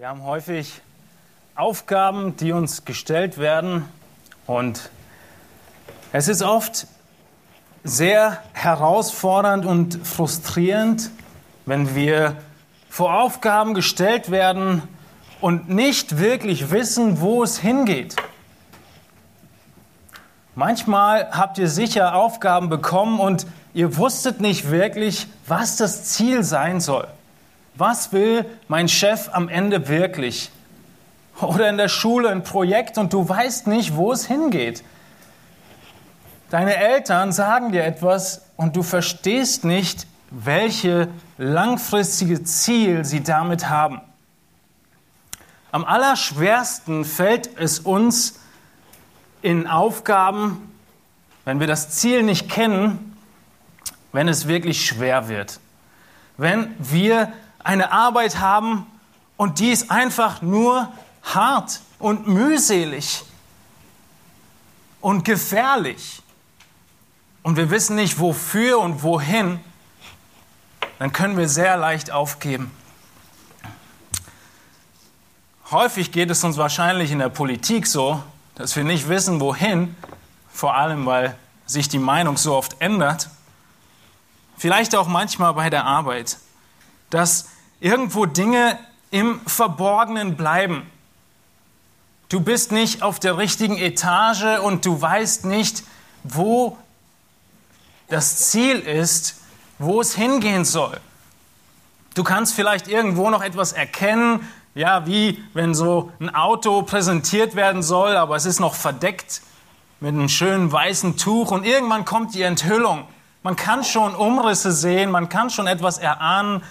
Wir haben häufig Aufgaben, die uns gestellt werden und es ist oft sehr herausfordernd und frustrierend, wenn wir vor Aufgaben gestellt werden und nicht wirklich wissen, wo es hingeht. Manchmal habt ihr sicher Aufgaben bekommen und ihr wusstet nicht wirklich, was das Ziel sein soll. Was will mein Chef am Ende wirklich? Oder in der Schule ein Projekt und du weißt nicht, wo es hingeht. Deine Eltern sagen dir etwas und du verstehst nicht, welche langfristige Ziel sie damit haben. Am allerschwersten fällt es uns in Aufgaben, wenn wir das Ziel nicht kennen, wenn es wirklich schwer wird. Wenn wir eine Arbeit haben und die ist einfach nur hart und mühselig und gefährlich und wir wissen nicht wofür und wohin, dann können wir sehr leicht aufgeben. Häufig geht es uns wahrscheinlich in der Politik so, dass wir nicht wissen, wohin, vor allem weil sich die Meinung so oft ändert. Vielleicht auch manchmal bei der Arbeit, dass irgendwo Dinge im Verborgenen bleiben. Du bist nicht auf der richtigen Etage und du weißt nicht, wo das Ziel ist, wo es hingehen soll. Du kannst vielleicht irgendwo noch etwas erkennen, ja, wie wenn so ein Auto präsentiert werden soll, aber es ist noch verdeckt mit einem schönen weißen Tuch und irgendwann kommt die Enthüllung. Man kann schon Umrisse sehen, man kann schon etwas erahnen,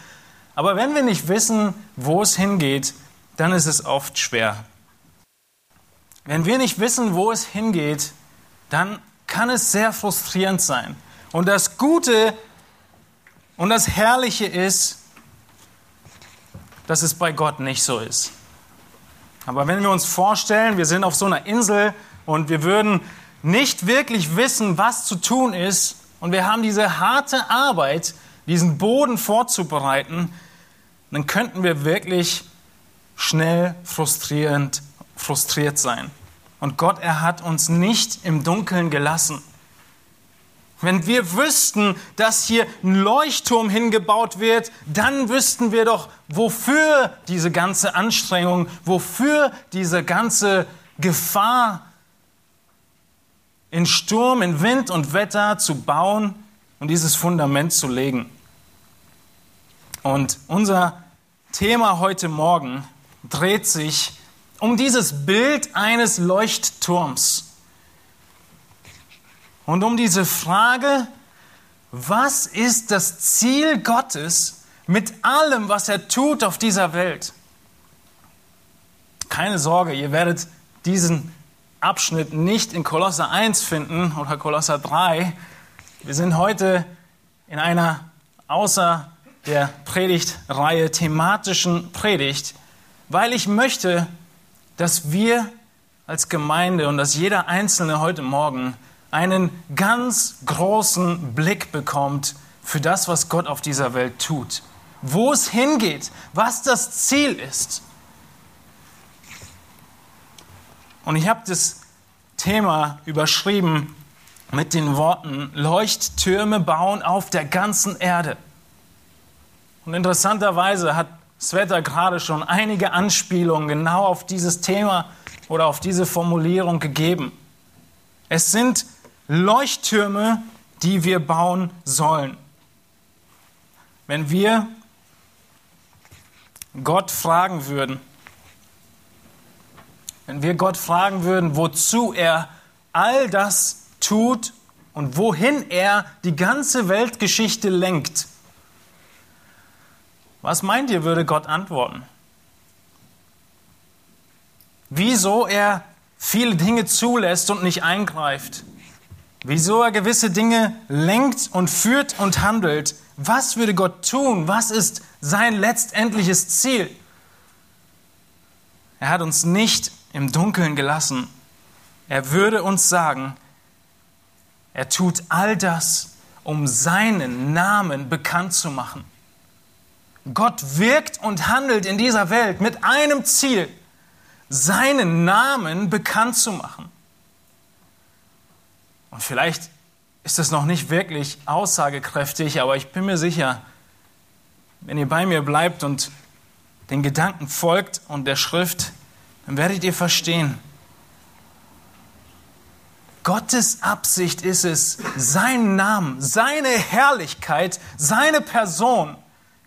aber wenn wir nicht wissen, wo es hingeht, dann ist es oft schwer. Wenn wir nicht wissen, wo es hingeht, dann kann es sehr frustrierend sein. Und das Gute und das Herrliche ist, dass es bei Gott nicht so ist. Aber wenn wir uns vorstellen, wir sind auf so einer Insel und wir würden nicht wirklich wissen, was zu tun ist, und wir haben diese harte Arbeit, diesen Boden vorzubereiten, dann könnten wir wirklich schnell frustrierend, frustriert sein. Und Gott, er hat uns nicht im Dunkeln gelassen. Wenn wir wüssten, dass hier ein Leuchtturm hingebaut wird, dann wüssten wir doch, wofür diese ganze Anstrengung, wofür diese ganze Gefahr in Sturm, in Wind und Wetter zu bauen und dieses Fundament zu legen. Und unser Thema heute Morgen dreht sich um dieses Bild eines Leuchtturms. Und um diese Frage, was ist das Ziel Gottes mit allem, was er tut auf dieser Welt? Keine Sorge, ihr werdet diesen Abschnitt nicht in Kolosser 1 finden oder Kolosser 3. Wir sind heute in einer außer der Predigtreihe thematischen Predigt, weil ich möchte, dass wir als Gemeinde und dass jeder Einzelne heute Morgen einen ganz großen Blick bekommt für das, was Gott auf dieser Welt tut. Wo es hingeht, was das Ziel ist. Und ich habe das Thema überschrieben mit den Worten Leuchttürme bauen auf der ganzen Erde. Und interessanterweise hat Sveta gerade schon einige Anspielungen genau auf dieses Thema oder auf diese Formulierung gegeben. Es sind Leuchttürme, die wir bauen sollen. Wenn wir Gott fragen würden, wenn wir Gott fragen würden, wozu er all das tut und wohin er die ganze Weltgeschichte lenkt, was meint ihr, würde Gott antworten? Wieso er viele Dinge zulässt und nicht eingreift? wieso er gewisse Dinge lenkt und führt und handelt. Was würde Gott tun? Was ist sein letztendliches Ziel? Er hat uns nicht im Dunkeln gelassen. Er würde uns sagen, er tut all das, um seinen Namen bekannt zu machen. Gott wirkt und handelt in dieser Welt mit einem Ziel, seinen Namen bekannt zu machen. Und vielleicht ist das noch nicht wirklich aussagekräftig, aber ich bin mir sicher, wenn ihr bei mir bleibt und den Gedanken folgt und der Schrift, dann werdet ihr verstehen, Gottes Absicht ist es, seinen Namen, seine Herrlichkeit, seine Person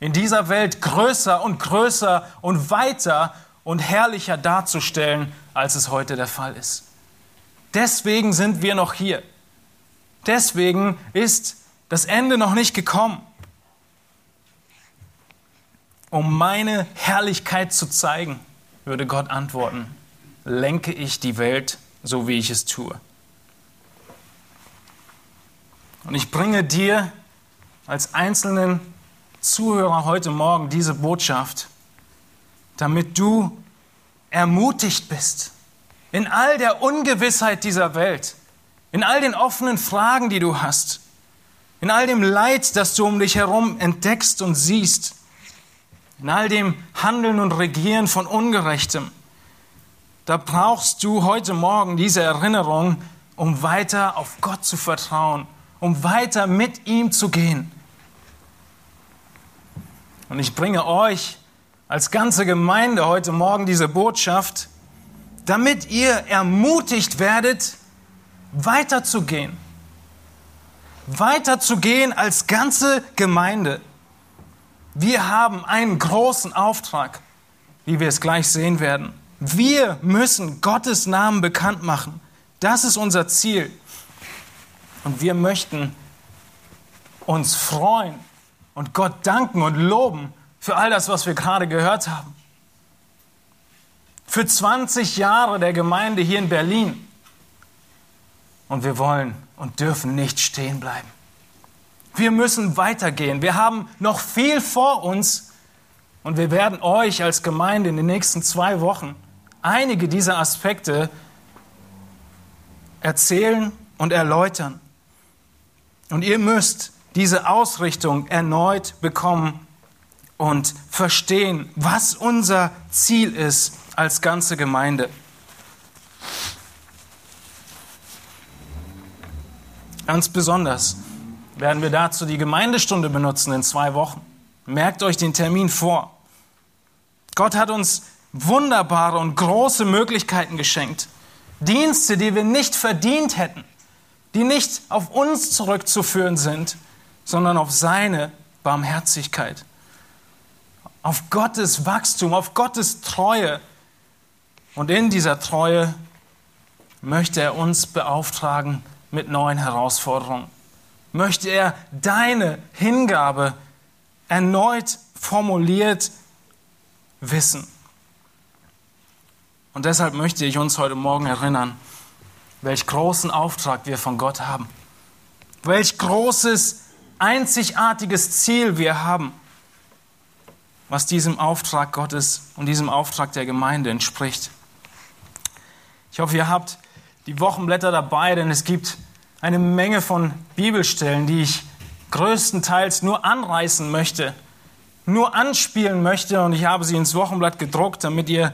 in dieser Welt größer und größer und weiter und herrlicher darzustellen, als es heute der Fall ist. Deswegen sind wir noch hier. Deswegen ist das Ende noch nicht gekommen. Um meine Herrlichkeit zu zeigen, würde Gott antworten, lenke ich die Welt so, wie ich es tue. Und ich bringe dir als einzelnen Zuhörer heute Morgen diese Botschaft, damit du ermutigt bist in all der Ungewissheit dieser Welt, in all den offenen Fragen, die du hast, in all dem Leid, das du um dich herum entdeckst und siehst, in all dem Handeln und Regieren von Ungerechtem, da brauchst du heute Morgen diese Erinnerung, um weiter auf Gott zu vertrauen um weiter mit ihm zu gehen. Und ich bringe euch als ganze Gemeinde heute Morgen diese Botschaft, damit ihr ermutigt werdet, weiterzugehen. Weiterzugehen als ganze Gemeinde. Wir haben einen großen Auftrag, wie wir es gleich sehen werden. Wir müssen Gottes Namen bekannt machen. Das ist unser Ziel. Und wir möchten uns freuen und Gott danken und loben für all das, was wir gerade gehört haben. Für 20 Jahre der Gemeinde hier in Berlin. Und wir wollen und dürfen nicht stehen bleiben. Wir müssen weitergehen. Wir haben noch viel vor uns und wir werden euch als Gemeinde in den nächsten zwei Wochen einige dieser Aspekte erzählen und erläutern. Und ihr müsst diese Ausrichtung erneut bekommen und verstehen, was unser Ziel ist als ganze Gemeinde. Ganz besonders werden wir dazu die Gemeindestunde benutzen in zwei Wochen. Merkt euch den Termin vor. Gott hat uns wunderbare und große Möglichkeiten geschenkt. Dienste, die wir nicht verdient hätten die nicht auf uns zurückzuführen sind, sondern auf seine Barmherzigkeit, auf Gottes Wachstum, auf Gottes Treue. Und in dieser Treue möchte er uns beauftragen mit neuen Herausforderungen. Möchte er deine Hingabe erneut formuliert wissen. Und deshalb möchte ich uns heute Morgen erinnern, welch großen Auftrag wir von Gott haben, welch großes, einzigartiges Ziel wir haben, was diesem Auftrag Gottes und diesem Auftrag der Gemeinde entspricht. Ich hoffe, ihr habt die Wochenblätter dabei, denn es gibt eine Menge von Bibelstellen, die ich größtenteils nur anreißen möchte, nur anspielen möchte und ich habe sie ins Wochenblatt gedruckt, damit ihr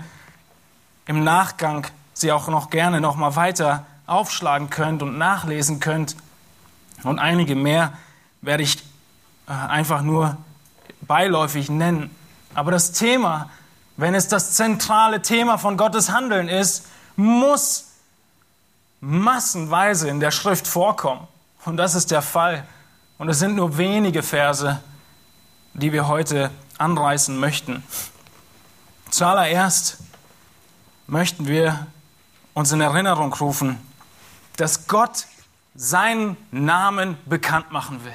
im Nachgang sie auch noch gerne noch mal weiter aufschlagen könnt und nachlesen könnt. Und einige mehr werde ich äh, einfach nur beiläufig nennen. Aber das Thema, wenn es das zentrale Thema von Gottes Handeln ist, muss massenweise in der Schrift vorkommen. Und das ist der Fall. Und es sind nur wenige Verse, die wir heute anreißen möchten. Zuallererst möchten wir uns in Erinnerung rufen, dass Gott seinen Namen bekannt machen will.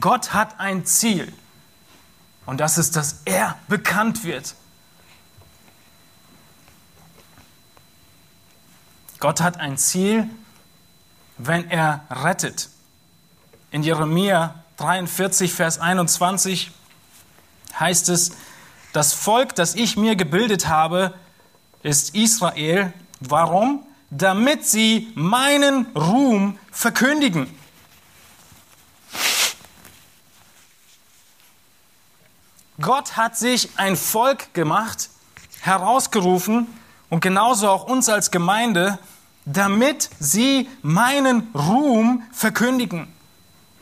Gott hat ein Ziel und das ist, dass er bekannt wird. Gott hat ein Ziel, wenn er rettet. In Jeremia 43, Vers 21 heißt es, das Volk, das ich mir gebildet habe, ist Israel. Warum? damit sie meinen Ruhm verkündigen. Gott hat sich ein Volk gemacht, herausgerufen und genauso auch uns als Gemeinde, damit sie meinen Ruhm verkündigen.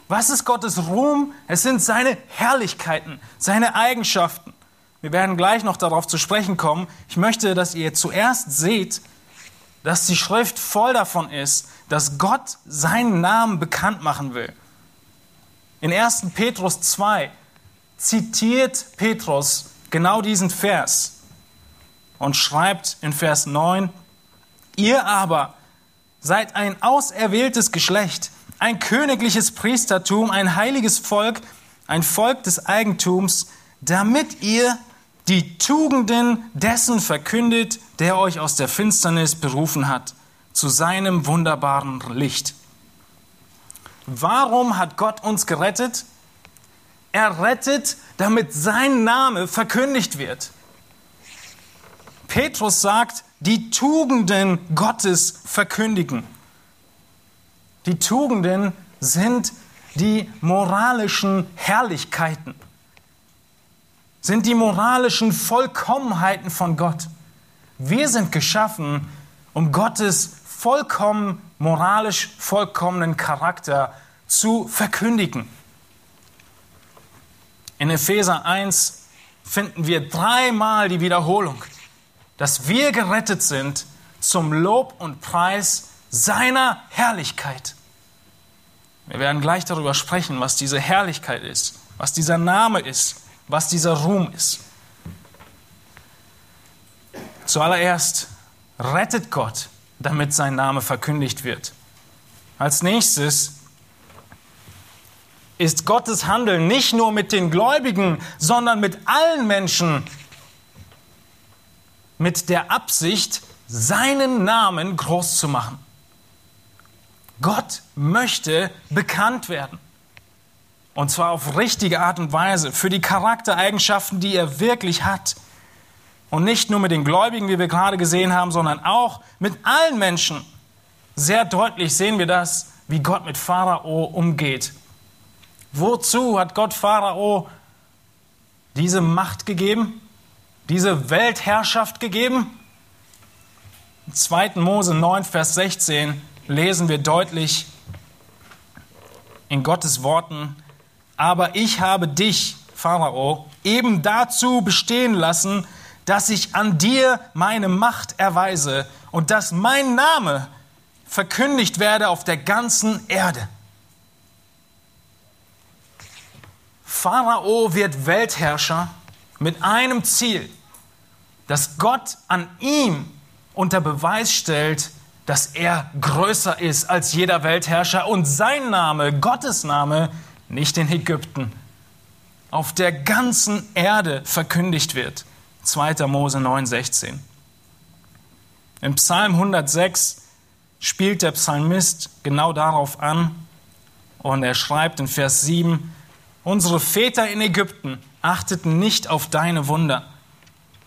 Was ist Gottes Ruhm? Es sind seine Herrlichkeiten, seine Eigenschaften. Wir werden gleich noch darauf zu sprechen kommen. Ich möchte, dass ihr zuerst seht, dass die Schrift voll davon ist, dass Gott seinen Namen bekannt machen will. In 1. Petrus 2 zitiert Petrus genau diesen Vers und schreibt in Vers 9, ihr aber seid ein auserwähltes Geschlecht, ein königliches Priestertum, ein heiliges Volk, ein Volk des Eigentums, damit ihr die Tugenden dessen verkündet, der euch aus der Finsternis berufen hat, zu seinem wunderbaren Licht. Warum hat Gott uns gerettet? Er rettet, damit sein Name verkündigt wird. Petrus sagt, die Tugenden Gottes verkündigen. Die Tugenden sind die moralischen Herrlichkeiten, sind die moralischen Vollkommenheiten von Gott. Wir sind geschaffen, um Gottes vollkommen moralisch vollkommenen Charakter zu verkündigen. In Epheser 1 finden wir dreimal die Wiederholung, dass wir gerettet sind zum Lob und Preis seiner Herrlichkeit. Wir werden gleich darüber sprechen, was diese Herrlichkeit ist, was dieser Name ist, was dieser Ruhm ist. Zuallererst rettet Gott, damit sein Name verkündigt wird. Als nächstes ist Gottes Handeln nicht nur mit den Gläubigen, sondern mit allen Menschen mit der Absicht, seinen Namen groß zu machen. Gott möchte bekannt werden. Und zwar auf richtige Art und Weise, für die Charaktereigenschaften, die er wirklich hat. Und nicht nur mit den Gläubigen, wie wir gerade gesehen haben, sondern auch mit allen Menschen. Sehr deutlich sehen wir das, wie Gott mit Pharao umgeht. Wozu hat Gott Pharao diese Macht gegeben, diese Weltherrschaft gegeben? In 2. Mose 9, Vers 16 lesen wir deutlich in Gottes Worten, aber ich habe dich, Pharao, eben dazu bestehen lassen, dass ich an dir meine Macht erweise und dass mein Name verkündigt werde auf der ganzen Erde. Pharao wird Weltherrscher mit einem Ziel, dass Gott an ihm unter Beweis stellt, dass er größer ist als jeder Weltherrscher und sein Name, Gottes Name, nicht in Ägypten, auf der ganzen Erde verkündigt wird. 2. Mose 9,16. Im Psalm 106 spielt der Psalmist genau darauf an und er schreibt in Vers 7, Unsere Väter in Ägypten achteten nicht auf deine Wunder.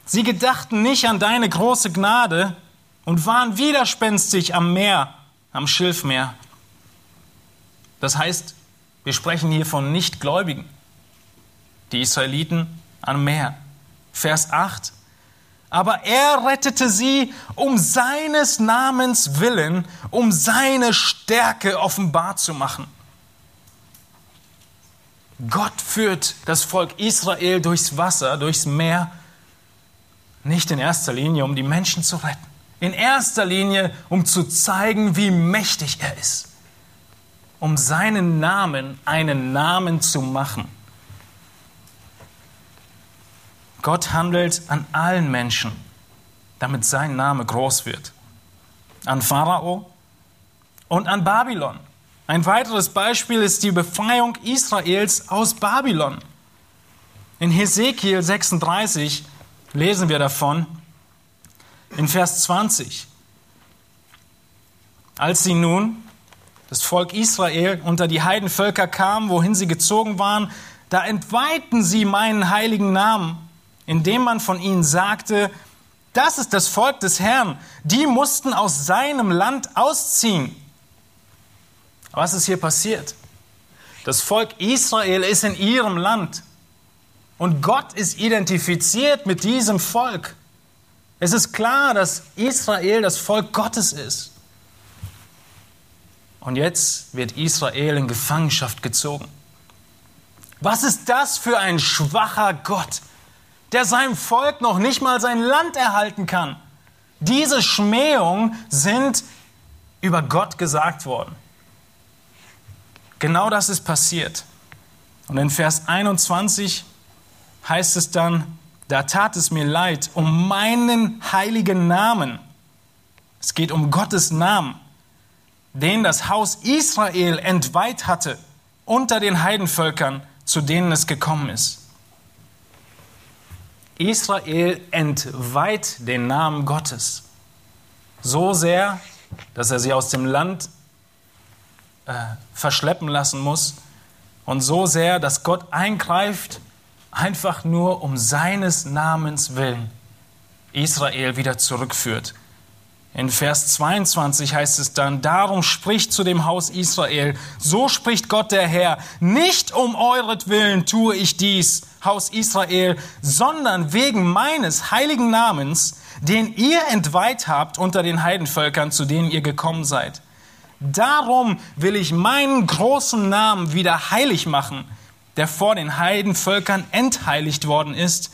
Sie gedachten nicht an deine große Gnade, und waren widerspenstig am Meer, am Schilfmeer. Das heißt, wir sprechen hier von Nichtgläubigen, die Israeliten am Meer. Vers 8. Aber er rettete sie um seines Namens willen, um seine Stärke offenbar zu machen. Gott führt das Volk Israel durchs Wasser, durchs Meer, nicht in erster Linie, um die Menschen zu retten in erster Linie, um zu zeigen, wie mächtig er ist. Um seinen Namen einen Namen zu machen. Gott handelt an allen Menschen, damit sein Name groß wird. An Pharao und an Babylon. Ein weiteres Beispiel ist die Befreiung Israels aus Babylon. In Hesekiel 36 lesen wir davon, in Vers 20. Als sie nun, das Volk Israel, unter die Heidenvölker kamen, wohin sie gezogen waren, da entweihten sie meinen heiligen Namen, indem man von ihnen sagte, das ist das Volk des Herrn, die mussten aus seinem Land ausziehen. Was ist hier passiert? Das Volk Israel ist in ihrem Land. Und Gott ist identifiziert mit diesem Volk. Es ist klar, dass Israel das Volk Gottes ist. Und jetzt wird Israel in Gefangenschaft gezogen. Was ist das für ein schwacher Gott, der seinem Volk noch nicht mal sein Land erhalten kann? Diese Schmähungen sind über Gott gesagt worden. Genau das ist passiert. Und in Vers 21 heißt es dann, da tat es mir leid um meinen heiligen Namen. Es geht um Gottes Namen, den das Haus Israel entweiht hatte unter den Heidenvölkern, zu denen es gekommen ist. Israel entweiht den Namen Gottes so sehr, dass er sie aus dem Land äh, verschleppen lassen muss und so sehr, dass Gott eingreift, einfach nur um seines Namens willen Israel wieder zurückführt. In Vers 22 heißt es dann, darum spricht zu dem Haus Israel, so spricht Gott der Herr, nicht um euretwillen tue ich dies, Haus Israel, sondern wegen meines heiligen Namens, den ihr entweiht habt unter den Heidenvölkern, zu denen ihr gekommen seid. Darum will ich meinen großen Namen wieder heilig machen, der vor den Heidenvölkern entheiligt worden ist,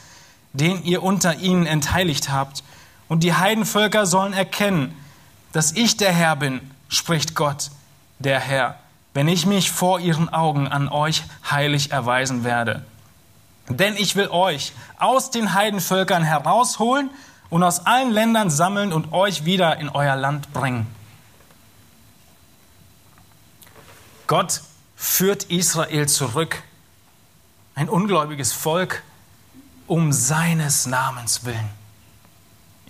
den ihr unter ihnen entheiligt habt. Und die Heidenvölker sollen erkennen, dass ich der Herr bin, spricht Gott, der Herr, wenn ich mich vor ihren Augen an euch heilig erweisen werde. Denn ich will euch aus den Heidenvölkern herausholen und aus allen Ländern sammeln und euch wieder in euer Land bringen. Gott führt Israel zurück, ein ungläubiges Volk, um seines Namens willen.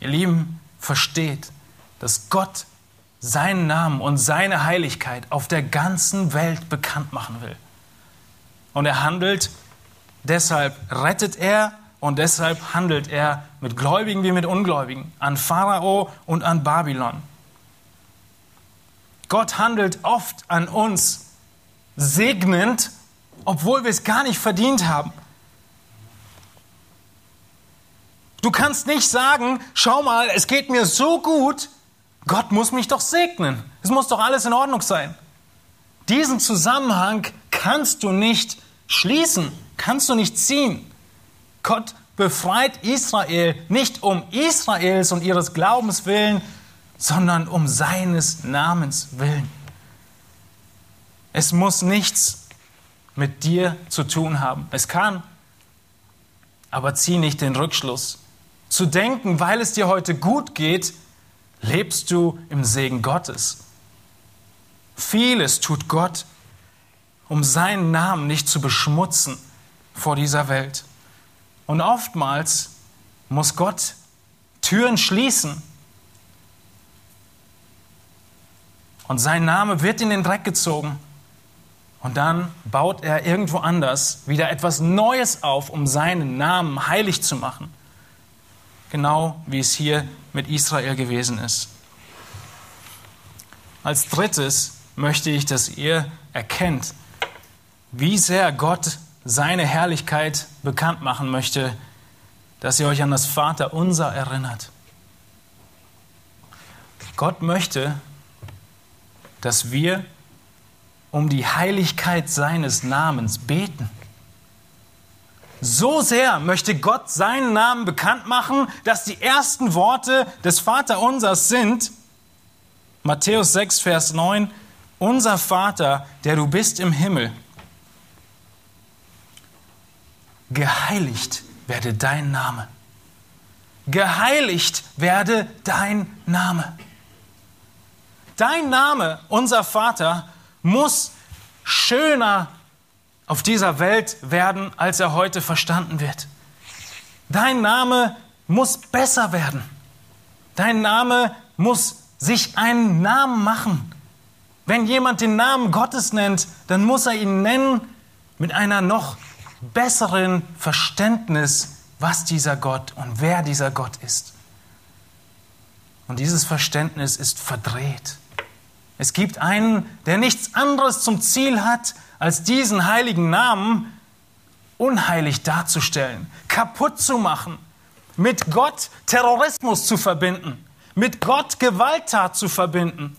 Ihr Lieben, versteht, dass Gott seinen Namen und seine Heiligkeit auf der ganzen Welt bekannt machen will. Und er handelt, deshalb rettet er und deshalb handelt er mit Gläubigen wie mit Ungläubigen, an Pharao und an Babylon. Gott handelt oft an uns segnend, obwohl wir es gar nicht verdient haben. Du kannst nicht sagen, schau mal, es geht mir so gut, Gott muss mich doch segnen. Es muss doch alles in Ordnung sein. Diesen Zusammenhang kannst du nicht schließen, kannst du nicht ziehen. Gott befreit Israel nicht um Israels und ihres Glaubens willen, sondern um seines Namens willen. Es muss nichts mit dir zu tun haben. Es kann, aber zieh nicht den Rückschluss. Zu denken, weil es dir heute gut geht, lebst du im Segen Gottes. Vieles tut Gott, um seinen Namen nicht zu beschmutzen vor dieser Welt. Und oftmals muss Gott Türen schließen. Und sein Name wird in den Dreck gezogen. Und dann baut er irgendwo anders wieder etwas Neues auf, um seinen Namen heilig zu machen. Genau wie es hier mit Israel gewesen ist. Als drittes möchte ich, dass ihr erkennt, wie sehr Gott seine Herrlichkeit bekannt machen möchte, dass ihr euch an das Vaterunser erinnert. Gott möchte, dass wir um die Heiligkeit seines Namens beten. So sehr möchte Gott seinen Namen bekannt machen, dass die ersten Worte des Vaterunsers sind, Matthäus 6, Vers 9, unser Vater, der du bist im Himmel, geheiligt werde dein Name. Geheiligt werde dein Name. Dein Name, unser Vater, muss schöner auf dieser Welt werden, als er heute verstanden wird. Dein Name muss besser werden. Dein Name muss sich einen Namen machen. Wenn jemand den Namen Gottes nennt, dann muss er ihn nennen mit einer noch besseren Verständnis, was dieser Gott und wer dieser Gott ist. Und dieses Verständnis ist verdreht. Es gibt einen, der nichts anderes zum Ziel hat, als diesen heiligen Namen unheilig darzustellen, kaputt zu machen, mit Gott Terrorismus zu verbinden, mit Gott Gewalttat zu verbinden.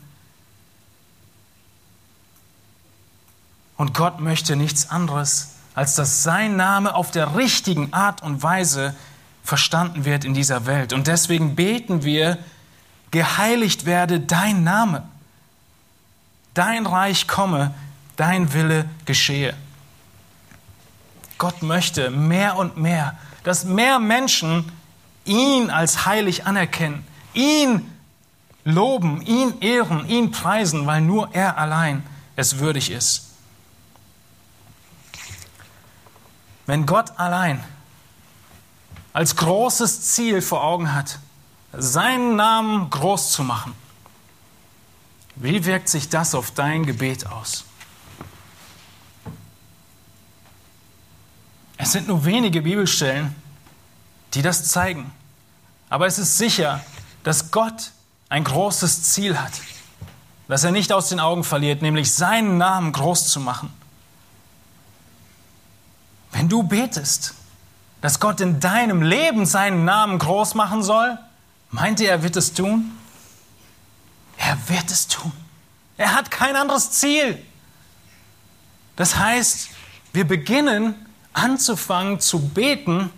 Und Gott möchte nichts anderes, als dass sein Name auf der richtigen Art und Weise verstanden wird in dieser Welt. Und deswegen beten wir, geheiligt werde dein Name, dein Reich komme, dein Wille geschehe. Gott möchte mehr und mehr, dass mehr Menschen ihn als heilig anerkennen, ihn loben, ihn ehren, ihn preisen, weil nur er allein es würdig ist. Wenn Gott allein als großes Ziel vor Augen hat, seinen Namen groß zu machen, wie wirkt sich das auf dein Gebet aus? Es sind nur wenige Bibelstellen, die das zeigen. Aber es ist sicher, dass Gott ein großes Ziel hat, das er nicht aus den Augen verliert, nämlich seinen Namen groß zu machen. Wenn du betest, dass Gott in deinem Leben seinen Namen groß machen soll, meint ihr, er wird es tun? Er wird es tun. Er hat kein anderes Ziel. Das heißt, wir beginnen anzufangen zu beten,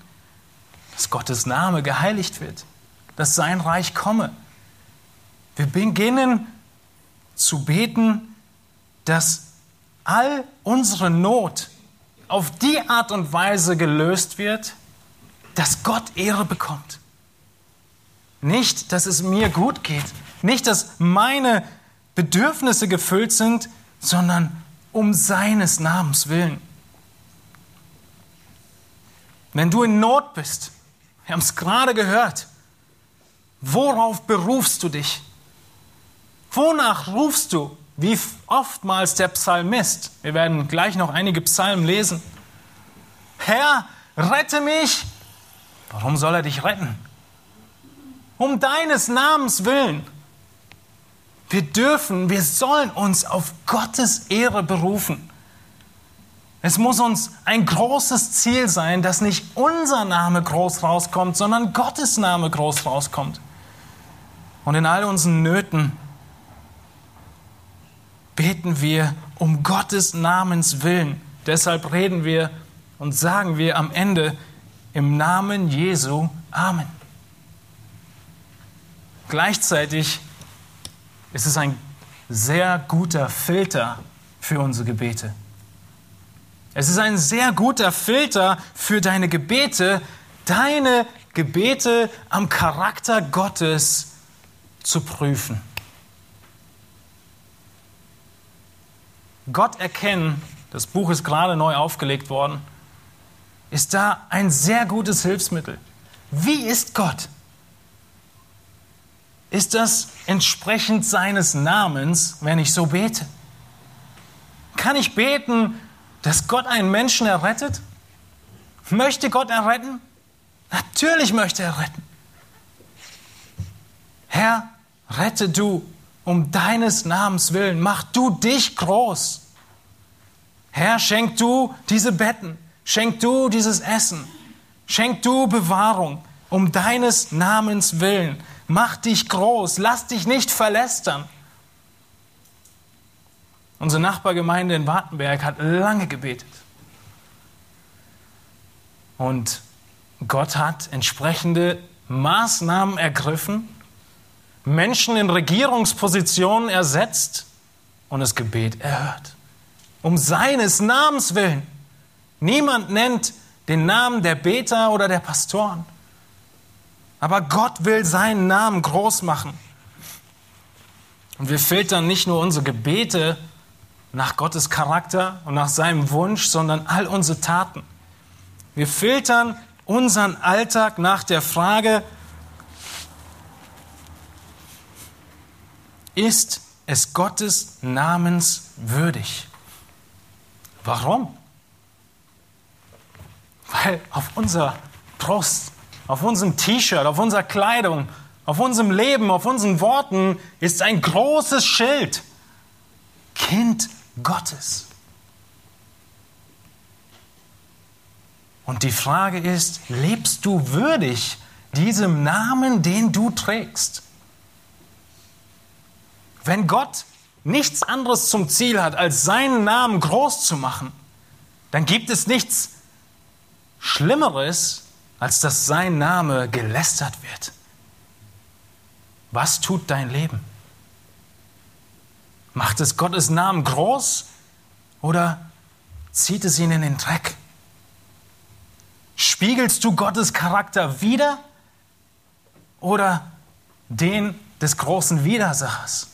dass Gottes Name geheiligt wird, dass sein Reich komme. Wir beginnen zu beten, dass all unsere Not auf die Art und Weise gelöst wird, dass Gott Ehre bekommt. Nicht, dass es mir gut geht, nicht, dass meine Bedürfnisse gefüllt sind, sondern um seines Namens willen. Wenn du in Not bist, wir haben es gerade gehört, worauf berufst du dich? Wonach rufst du? Wie oftmals der Psalmist. Wir werden gleich noch einige Psalmen lesen. Herr, rette mich. Warum soll er dich retten? Um deines Namens willen. Wir dürfen, wir sollen uns auf Gottes Ehre berufen. Es muss uns ein großes Ziel sein, dass nicht unser Name groß rauskommt, sondern Gottes Name groß rauskommt. Und in all unseren Nöten beten wir um Gottes Namens willen. Deshalb reden wir und sagen wir am Ende im Namen Jesu Amen. Gleichzeitig ist es ein sehr guter Filter für unsere Gebete. Es ist ein sehr guter Filter für deine Gebete, deine Gebete am Charakter Gottes zu prüfen. Gott erkennen, das Buch ist gerade neu aufgelegt worden, ist da ein sehr gutes Hilfsmittel. Wie ist Gott? Ist das entsprechend seines Namens, wenn ich so bete? Kann ich beten, dass Gott einen Menschen errettet? Möchte Gott erretten? Natürlich möchte er retten. Herr, rette du um deines Namens willen. Mach du dich groß. Herr, schenk du diese Betten. Schenk du dieses Essen. Schenk du Bewahrung um deines Namens willen. Mach dich groß. Lass dich nicht verlästern. Unsere Nachbargemeinde in Wartenberg hat lange gebetet. Und Gott hat entsprechende Maßnahmen ergriffen, Menschen in Regierungspositionen ersetzt und das Gebet erhört. Um seines Namens willen. Niemand nennt den Namen der Beter oder der Pastoren. Aber Gott will seinen Namen groß machen. Und wir filtern nicht nur unsere Gebete nach Gottes Charakter und nach seinem Wunsch, sondern all unsere Taten. Wir filtern unseren Alltag nach der Frage, ist es Gottes Namens würdig? Warum? Weil auf unserer Brust, auf unserem T-Shirt, auf unserer Kleidung, auf unserem Leben, auf unseren Worten ist ein großes Schild. Kind Gottes. Und die Frage ist, lebst du würdig diesem Namen, den du trägst? Wenn Gott nichts anderes zum Ziel hat, als seinen Namen groß zu machen, dann gibt es nichts Schlimmeres, als dass sein Name gelästert wird. Was tut dein Leben? Macht es Gottes Namen groß oder zieht es ihn in den Dreck? Spiegelst du Gottes Charakter wider oder den des großen Widersachers?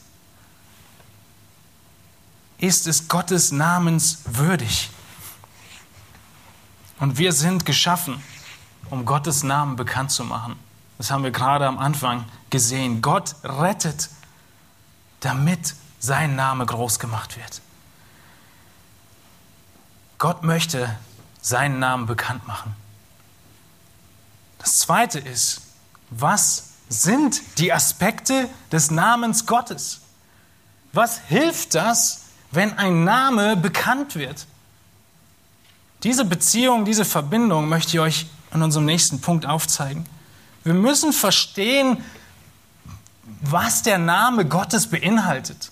Ist es Gottes Namens würdig? Und wir sind geschaffen, um Gottes Namen bekannt zu machen. Das haben wir gerade am Anfang gesehen. Gott rettet, damit sein Name groß gemacht wird. Gott möchte seinen Namen bekannt machen. Das Zweite ist, was sind die Aspekte des Namens Gottes? Was hilft das, wenn ein Name bekannt wird? Diese Beziehung, diese Verbindung möchte ich euch in unserem nächsten Punkt aufzeigen. Wir müssen verstehen, was der Name Gottes beinhaltet.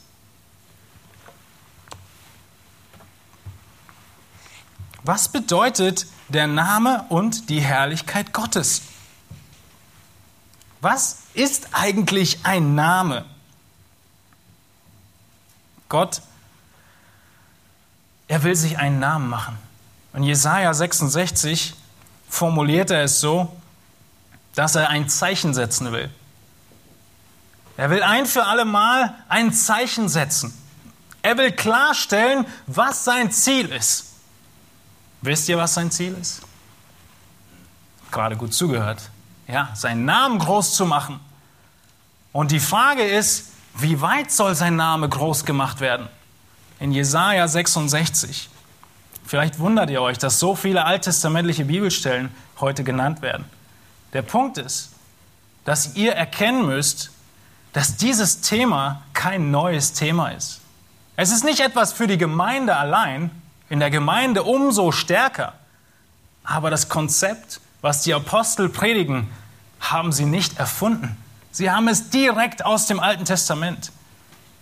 Was bedeutet der Name und die Herrlichkeit Gottes? Was ist eigentlich ein Name? Gott, er will sich einen Namen machen. Und Jesaja 66 formuliert er es so, dass er ein Zeichen setzen will. Er will ein für alle Mal ein Zeichen setzen. Er will klarstellen, was sein Ziel ist. Wisst ihr, was sein Ziel ist? Gerade gut zugehört. Ja, seinen Namen groß zu machen. Und die Frage ist, wie weit soll sein Name groß gemacht werden? In Jesaja 66. Vielleicht wundert ihr euch, dass so viele alttestamentliche Bibelstellen heute genannt werden. Der Punkt ist, dass ihr erkennen müsst, dass dieses Thema kein neues Thema ist. Es ist nicht etwas für die Gemeinde allein, in der Gemeinde umso stärker. Aber das Konzept, was die Apostel predigen, haben sie nicht erfunden. Sie haben es direkt aus dem Alten Testament,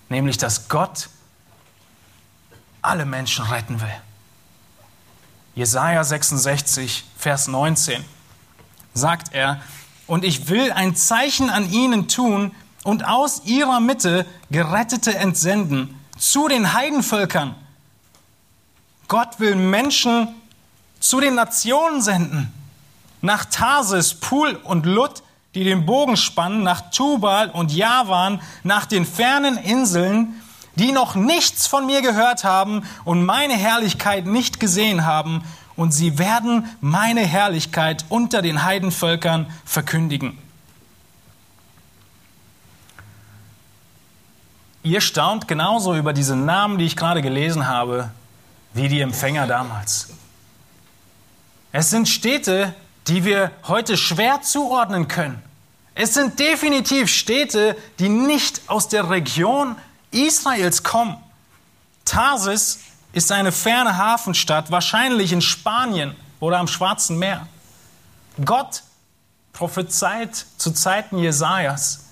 nämlich dass Gott alle Menschen retten will. Jesaja 66, Vers 19 sagt er, und ich will ein Zeichen an ihnen tun und aus ihrer Mitte Gerettete entsenden zu den Heidenvölkern Gott will Menschen zu den Nationen senden. Nach Tarsis, Pul und Lut, die den Bogen spannen, nach Tubal und Javan, nach den fernen Inseln, die noch nichts von mir gehört haben und meine Herrlichkeit nicht gesehen haben, und sie werden meine Herrlichkeit unter den Heidenvölkern verkündigen. Ihr staunt genauso über diese Namen, die ich gerade gelesen habe, wie die Empfänger damals. Es sind Städte, die wir heute schwer zuordnen können. Es sind definitiv Städte, die nicht aus der Region Israels kommen. Tarsis ist eine ferne Hafenstadt, wahrscheinlich in Spanien oder am Schwarzen Meer. Gott prophezeit zu Zeiten Jesajas,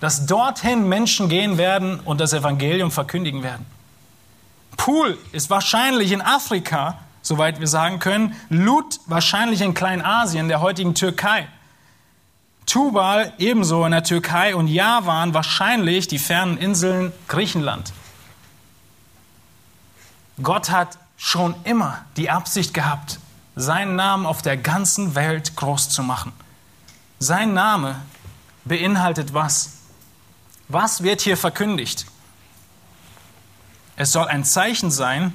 dass dorthin Menschen gehen werden und das Evangelium verkündigen werden. Pool ist wahrscheinlich in Afrika, soweit wir sagen können. Lut wahrscheinlich in Kleinasien, der heutigen Türkei. Tubal ebenso in der Türkei und Javan wahrscheinlich die fernen Inseln Griechenland. Gott hat schon immer die Absicht gehabt, seinen Namen auf der ganzen Welt groß zu machen. Sein Name beinhaltet was? Was wird hier verkündigt? Es soll ein Zeichen sein.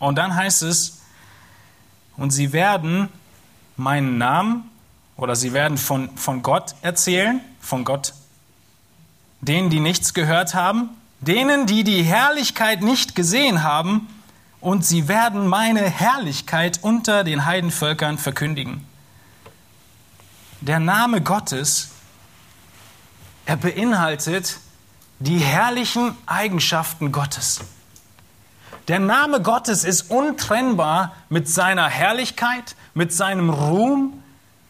Und dann heißt es, und sie werden meinen Namen oder sie werden von, von Gott erzählen, von Gott, denen, die nichts gehört haben, denen, die die Herrlichkeit nicht gesehen haben, und sie werden meine Herrlichkeit unter den Heidenvölkern verkündigen. Der Name Gottes, er beinhaltet die herrlichen Eigenschaften Gottes. Der Name Gottes ist untrennbar mit seiner Herrlichkeit, mit seinem Ruhm,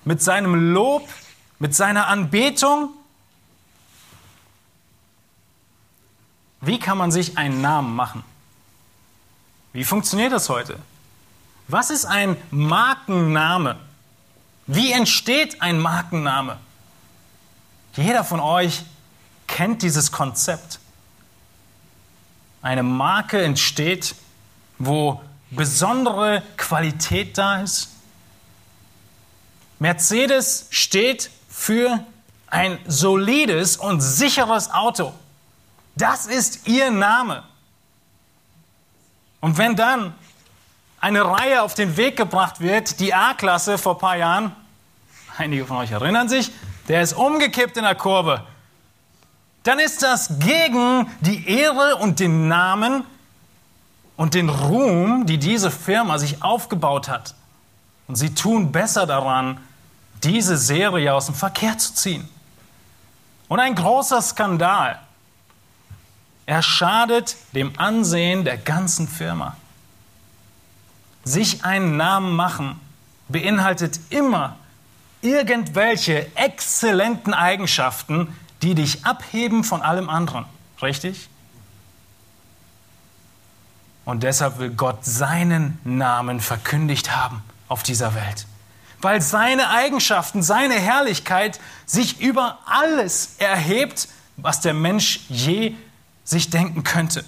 mit seinem Lob, mit seiner Anbetung. Wie kann man sich einen Namen machen? Wie funktioniert das heute? Was ist ein Markenname? Wie entsteht ein Markenname? Jeder von euch kennt dieses Konzept. Eine Marke entsteht, wo besondere Qualität da ist. Mercedes steht für ein solides und sicheres Auto. Das ist ihr Name. Und wenn dann eine Reihe auf den Weg gebracht wird, die A-Klasse vor ein paar Jahren, einige von euch erinnern sich, der ist umgekippt in der Kurve dann ist das gegen die Ehre und den Namen und den Ruhm, die diese Firma sich aufgebaut hat. Und sie tun besser daran, diese Serie aus dem Verkehr zu ziehen. Und ein großer Skandal. Er schadet dem Ansehen der ganzen Firma. Sich einen Namen machen beinhaltet immer irgendwelche exzellenten Eigenschaften, die dich abheben von allem anderen. Richtig? Und deshalb will Gott seinen Namen verkündigt haben auf dieser Welt. Weil seine Eigenschaften, seine Herrlichkeit sich über alles erhebt, was der Mensch je sich denken könnte.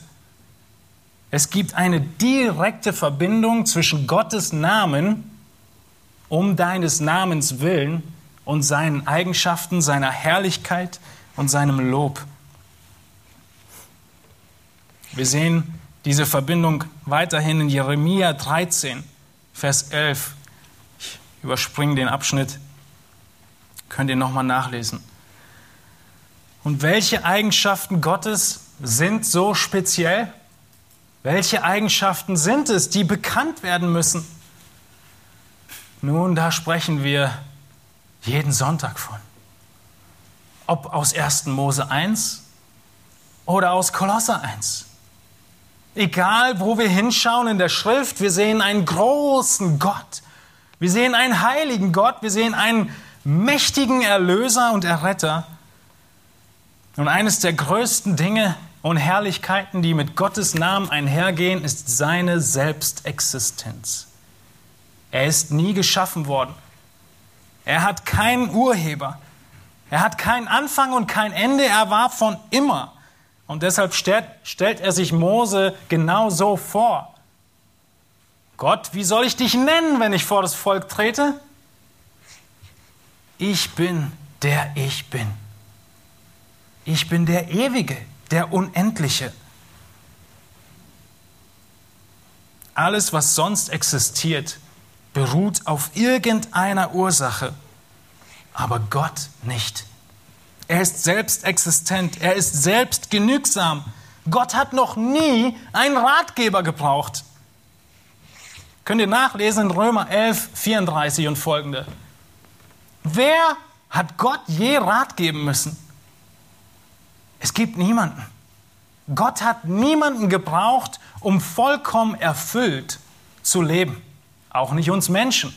Es gibt eine direkte Verbindung zwischen Gottes Namen um deines Namens willen und seinen Eigenschaften, seiner Herrlichkeit, und seinem Lob. Wir sehen diese Verbindung weiterhin in Jeremia 13, Vers 11. Ich überspringe den Abschnitt, könnt ihr nochmal nachlesen. Und welche Eigenschaften Gottes sind so speziell? Welche Eigenschaften sind es, die bekannt werden müssen? Nun, da sprechen wir jeden Sonntag von ob aus 1. Mose 1 oder aus Kolosser 1. Egal, wo wir hinschauen in der Schrift, wir sehen einen großen Gott. Wir sehen einen heiligen Gott. Wir sehen einen mächtigen Erlöser und Erretter. Und eines der größten Dinge und Herrlichkeiten, die mit Gottes Namen einhergehen, ist seine Selbstexistenz. Er ist nie geschaffen worden. Er hat keinen Urheber. Er hat keinen Anfang und kein Ende, er war von immer. Und deshalb stellt, er sich Mose genau so vor. Gott, wie soll ich dich nennen, wenn ich vor das Volk trete? Ich bin der ich bin. Ich bin der Ewige, der Unendliche. Alles, was sonst existiert, beruht auf irgendeiner Ursache aber Gott nicht. Er ist selbst existent, er ist selbst genügsam. Gott hat noch nie einen Ratgeber gebraucht. Könnt ihr nachlesen in Römer 11, 34 und folgende. Wer hat Gott je Rat geben müssen? Es gibt niemanden. Gott hat niemanden gebraucht, um vollkommen erfüllt zu leben. Auch nicht uns Menschen.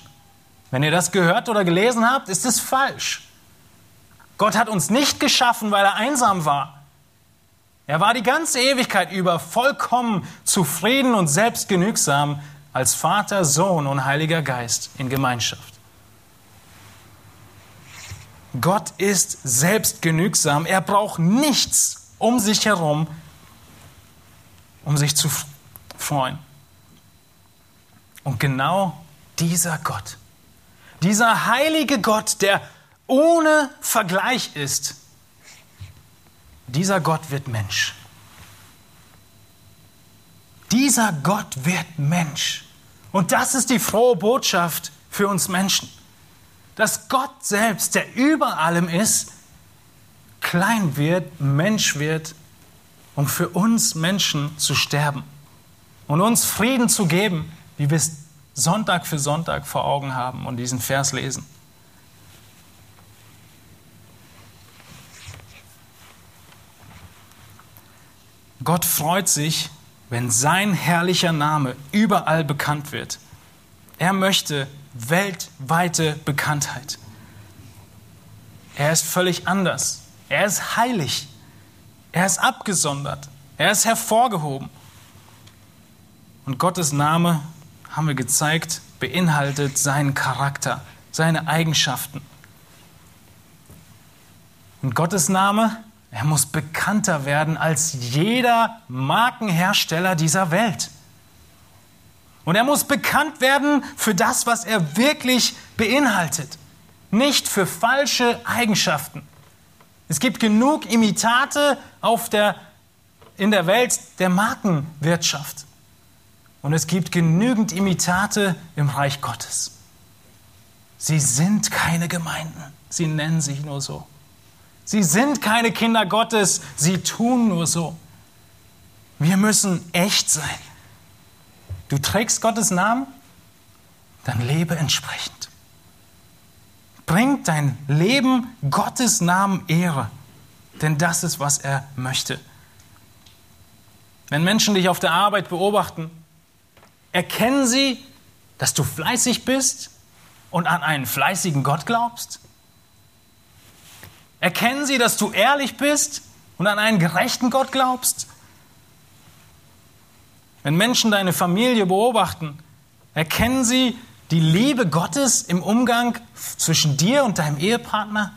Wenn ihr das gehört oder gelesen habt, ist es falsch. Gott hat uns nicht geschaffen, weil er einsam war. Er war die ganze Ewigkeit über vollkommen zufrieden und selbstgenügsam als Vater, Sohn und Heiliger Geist in Gemeinschaft. Gott ist selbstgenügsam. Er braucht nichts um sich herum, um sich zu freuen. Und genau dieser Gott dieser heilige Gott, der ohne Vergleich ist, dieser Gott wird Mensch. Dieser Gott wird Mensch. Und das ist die frohe Botschaft für uns Menschen. Dass Gott selbst, der über allem ist, klein wird, Mensch wird, um für uns Menschen zu sterben und uns Frieden zu geben, wie wir es Sonntag für Sonntag vor Augen haben und diesen Vers lesen. Gott freut sich, wenn sein herrlicher Name überall bekannt wird. Er möchte weltweite Bekanntheit. Er ist völlig anders. Er ist heilig. Er ist abgesondert. Er ist hervorgehoben. Und Gottes Name, haben wir gezeigt, beinhaltet seinen Charakter, seine Eigenschaften. Und Gottes Name, er muss bekannter werden als jeder Markenhersteller dieser Welt. Und er muss bekannt werden für das, was er wirklich beinhaltet, nicht für falsche Eigenschaften. Es gibt genug Imitate auf der, in der Welt der Markenwirtschaft. Und es gibt genügend Imitate im Reich Gottes. Sie sind keine Gemeinden, sie nennen sich nur so. Sie sind keine Kinder Gottes, sie tun nur so. Wir müssen echt sein. Du trägst Gottes Namen, dann lebe entsprechend. Bring dein Leben Gottes Namen Ehre, denn das ist, was er möchte. Wenn Menschen dich auf der Arbeit beobachten, erkennen sie, dass du fleißig bist und an einen fleißigen Gott glaubst? Erkennen sie, dass du ehrlich bist und an einen gerechten Gott glaubst? Wenn Menschen deine Familie beobachten, erkennen sie die Liebe Gottes im Umgang zwischen dir und deinem Ehepartner?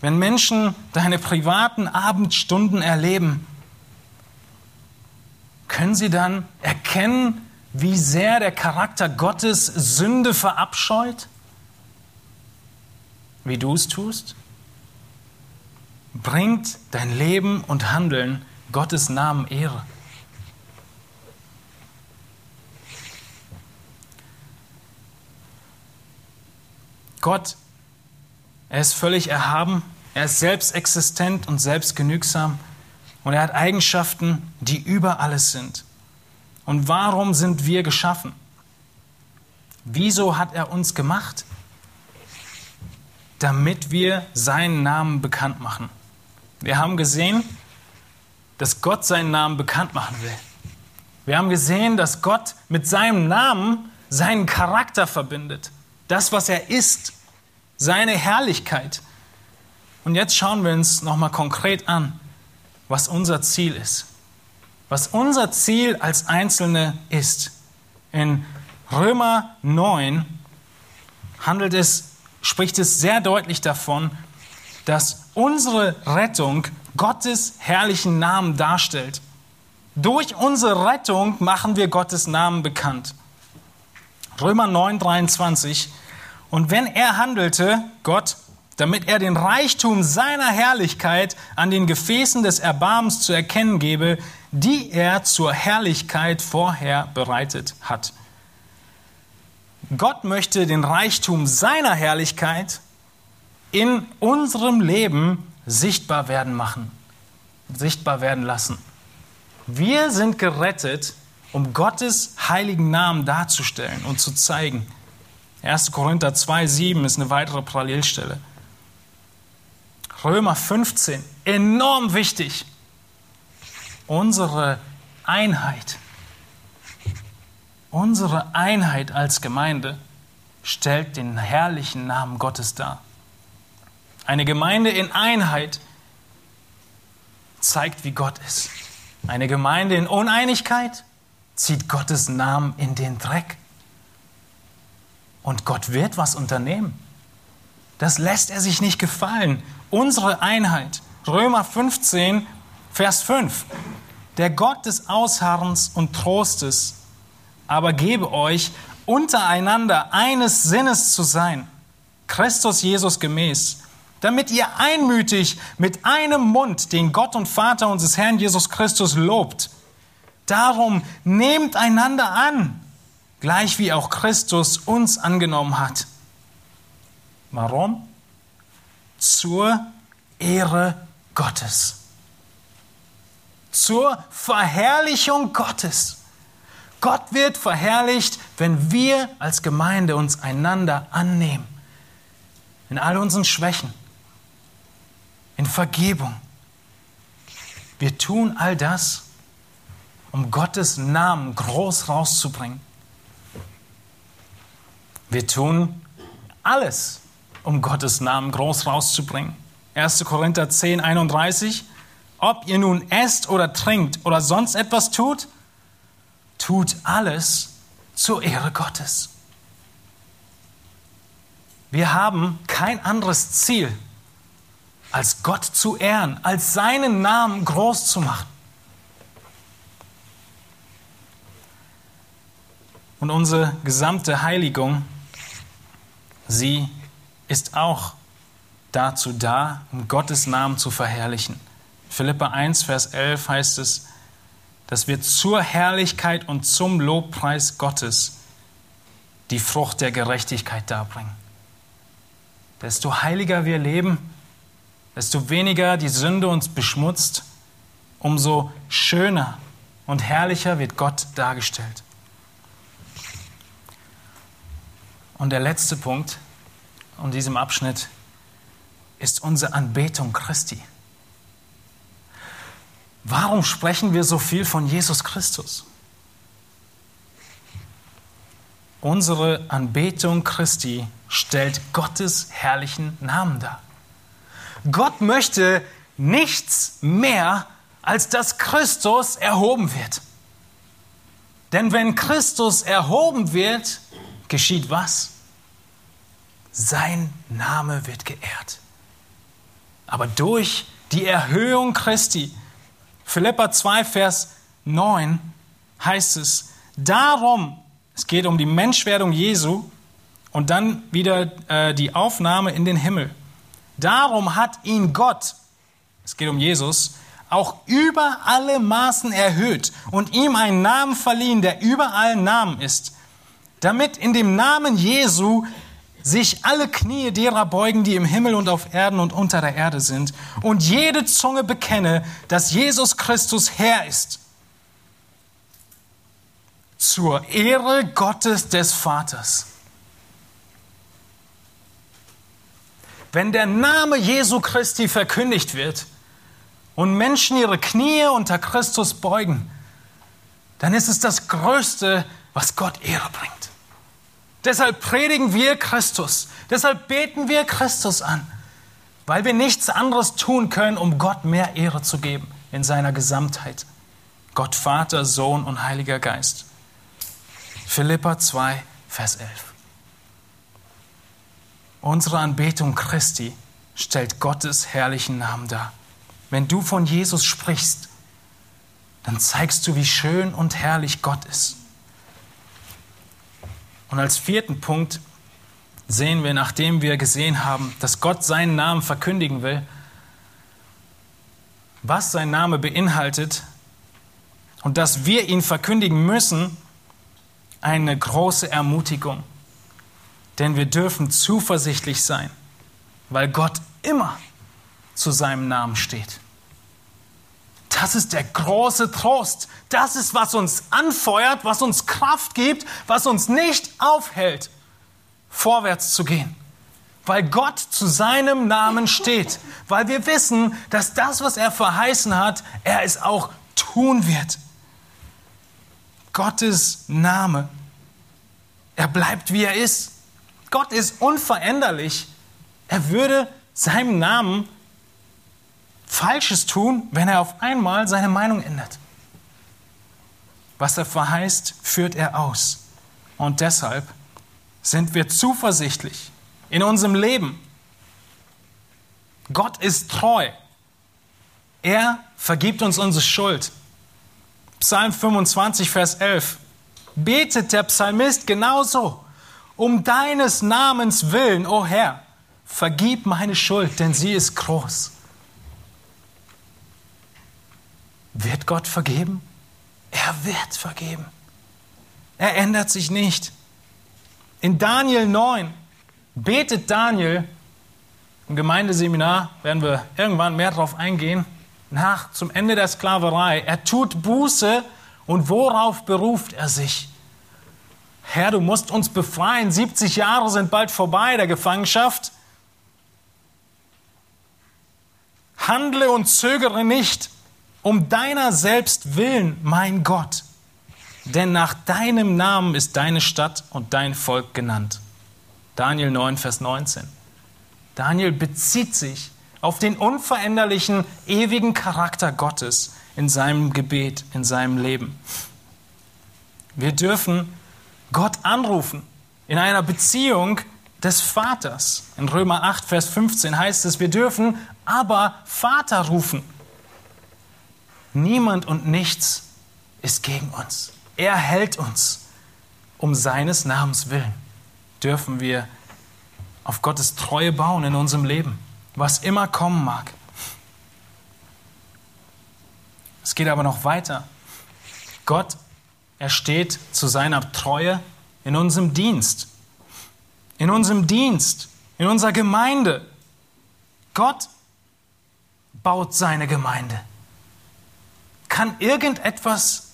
Wenn Menschen deine privaten Abendstunden erleben, können sie dann erkennen, wie sehr der Charakter Gottes Sünde verabscheut? Wie du es tust? Bringt dein Leben und Handeln Gottes Namen Ehre. Gott, er ist völlig erhaben, er ist selbstexistent und selbstgenügsam und er hat Eigenschaften, die über alles sind. Und warum sind wir geschaffen? Wieso hat er uns gemacht? Damit wir seinen Namen bekannt machen. Wir haben gesehen, dass Gott seinen Namen bekannt machen will. Wir haben gesehen, dass Gott mit seinem Namen seinen Charakter verbindet das, was er ist, seine Herrlichkeit. Und jetzt schauen wir uns nochmal konkret an, was unser Ziel ist. Was unser Ziel als Einzelne ist. In Römer 9 handelt es, spricht es sehr deutlich davon, dass unsere Rettung Gottes herrlichen Namen darstellt. Durch unsere Rettung machen wir Gottes Namen bekannt. Römer 9, 23 und wenn er handelte, Gott, damit er den Reichtum seiner Herrlichkeit an den Gefäßen des Erbarmens zu erkennen gebe, die er zur Herrlichkeit vorher bereitet hat. Gott möchte den Reichtum seiner Herrlichkeit in unserem Leben sichtbar werden machen, sichtbar werden lassen. Wir sind gerettet, um Gottes heiligen Namen darzustellen und zu zeigen. 1. Korinther 2, 7 ist eine weitere Parallelstelle. Römer 15, enorm wichtig. Unsere Einheit, unsere Einheit als Gemeinde stellt den herrlichen Namen Gottes dar. Eine Gemeinde in Einheit zeigt, wie Gott ist. Eine Gemeinde in Uneinigkeit zieht Gottes Namen in den Dreck. Und Gott wird was unternehmen. Das lässt er sich nicht gefallen. Unsere Einheit. Römer 15, Vers 5. Der Gott des Ausharrens und Trostes aber gebe euch, untereinander eines Sinnes zu sein, Christus Jesus gemäß, damit ihr einmütig mit einem Mund den Gott und Vater unseres Herrn Jesus Christus lobt. Darum nehmt einander an gleich wie auch Christus uns angenommen hat. Warum? Zur Ehre Gottes. Zur Verherrlichung Gottes. Gott wird verherrlicht, wenn wir als Gemeinde uns einander annehmen. In all unseren Schwächen. In Vergebung. Wir tun all das, um Gottes Namen groß rauszubringen. Wir tun alles, um Gottes Namen groß rauszubringen. 1. Korinther 10, 31. Ob ihr nun esst oder trinkt oder sonst etwas tut, tut alles zur Ehre Gottes. Wir haben kein anderes Ziel, als Gott zu ehren, als seinen Namen groß zu machen. Und unsere gesamte Heiligung, sie ist auch dazu da, um Gottes Namen zu verherrlichen. Philippa 1, Vers 11 heißt es, dass wir zur Herrlichkeit und zum Lobpreis Gottes die Frucht der Gerechtigkeit darbringen. Desto heiliger wir leben, desto weniger die Sünde uns beschmutzt, umso schöner und herrlicher wird Gott dargestellt. Und der letzte Punkt in diesem Abschnitt ist unsere Anbetung Christi. Warum sprechen wir so viel von Jesus Christus? Unsere Anbetung Christi stellt Gottes herrlichen Namen dar. Gott möchte nichts mehr, als dass Christus erhoben wird. Denn wenn Christus erhoben wird, geschieht was? Sein Name wird geehrt. Aber durch die Erhöhung Christi Philippa 2, Vers 9 heißt es, darum, es geht um die Menschwerdung Jesu und dann wieder äh, die Aufnahme in den Himmel. Darum hat ihn Gott, es geht um Jesus, auch über alle Maßen erhöht und ihm einen Namen verliehen, der über allen Namen ist, damit in dem Namen Jesu sich alle Knie derer beugen, die im Himmel und auf Erden und unter der Erde sind, und jede Zunge bekenne, dass Jesus Christus Herr ist. Zur Ehre Gottes des Vaters. Wenn der Name Jesu Christi verkündigt wird und Menschen ihre Knie unter Christus beugen, dann ist es das Größte, was Gott Ehre bringt. Deshalb predigen wir Christus. Deshalb beten wir Christus an, weil wir nichts anderes tun können, um Gott mehr Ehre zu geben in seiner Gesamtheit. Gott Vater, Sohn und Heiliger Geist. Philippa 2, Vers 11. Unsere Anbetung Christi stellt Gottes herrlichen Namen dar. Wenn du von Jesus sprichst, dann zeigst du, wie schön und herrlich Gott ist. Und als vierten Punkt sehen wir, nachdem wir gesehen haben, dass Gott seinen Namen verkündigen will, was sein Name beinhaltet und dass wir ihn verkündigen müssen, eine große Ermutigung. Denn wir dürfen zuversichtlich sein, weil Gott immer zu seinem Namen steht. Das ist der große Trost. Das ist, was uns anfeuert, was uns Kraft gibt, was uns nicht aufhält, vorwärts zu gehen. Weil Gott zu seinem Namen steht. Weil wir wissen, dass das, was er verheißen hat, er es auch tun wird. Gottes Name. Er bleibt, wie er ist. Gott ist unveränderlich. Er würde seinem Namen Falsches tun, wenn er auf einmal seine Meinung ändert. Was er verheißt, führt er aus. Und deshalb sind wir zuversichtlich in unserem Leben. Gott ist treu. Er vergibt uns unsere Schuld. Psalm 25, Vers 11. Betet der Psalmist genauso. Um deines Namens willen, o oh Herr, vergib meine Schuld, denn sie ist groß. Wird Gott vergeben? Er wird vergeben. Er ändert sich nicht. In Daniel 9 betet Daniel, im Gemeindeseminar werden wir irgendwann mehr darauf eingehen, nach zum Ende der Sklaverei. Er tut Buße und worauf beruft er sich? Herr, du musst uns befreien. 70 Jahre sind bald vorbei der Gefangenschaft. Handle und zögere nicht. Um deiner selbst willen, mein Gott. Denn nach deinem Namen ist deine Stadt und dein Volk genannt. Daniel 9, Vers 19. Daniel bezieht sich auf den unveränderlichen, ewigen Charakter Gottes in seinem Gebet, in seinem Leben. Wir dürfen Gott anrufen in einer Beziehung des Vaters. In Römer 8, Vers 15 heißt es, wir dürfen aber Vater rufen. Niemand und nichts ist gegen uns. Er hält uns. Um seines Namens willen dürfen wir auf Gottes Treue bauen in unserem Leben, was immer kommen mag. Es geht aber noch weiter. Gott, er steht zu seiner Treue in unserem Dienst. In unserem Dienst, in unserer Gemeinde. Gott baut seine Gemeinde. Kann irgendetwas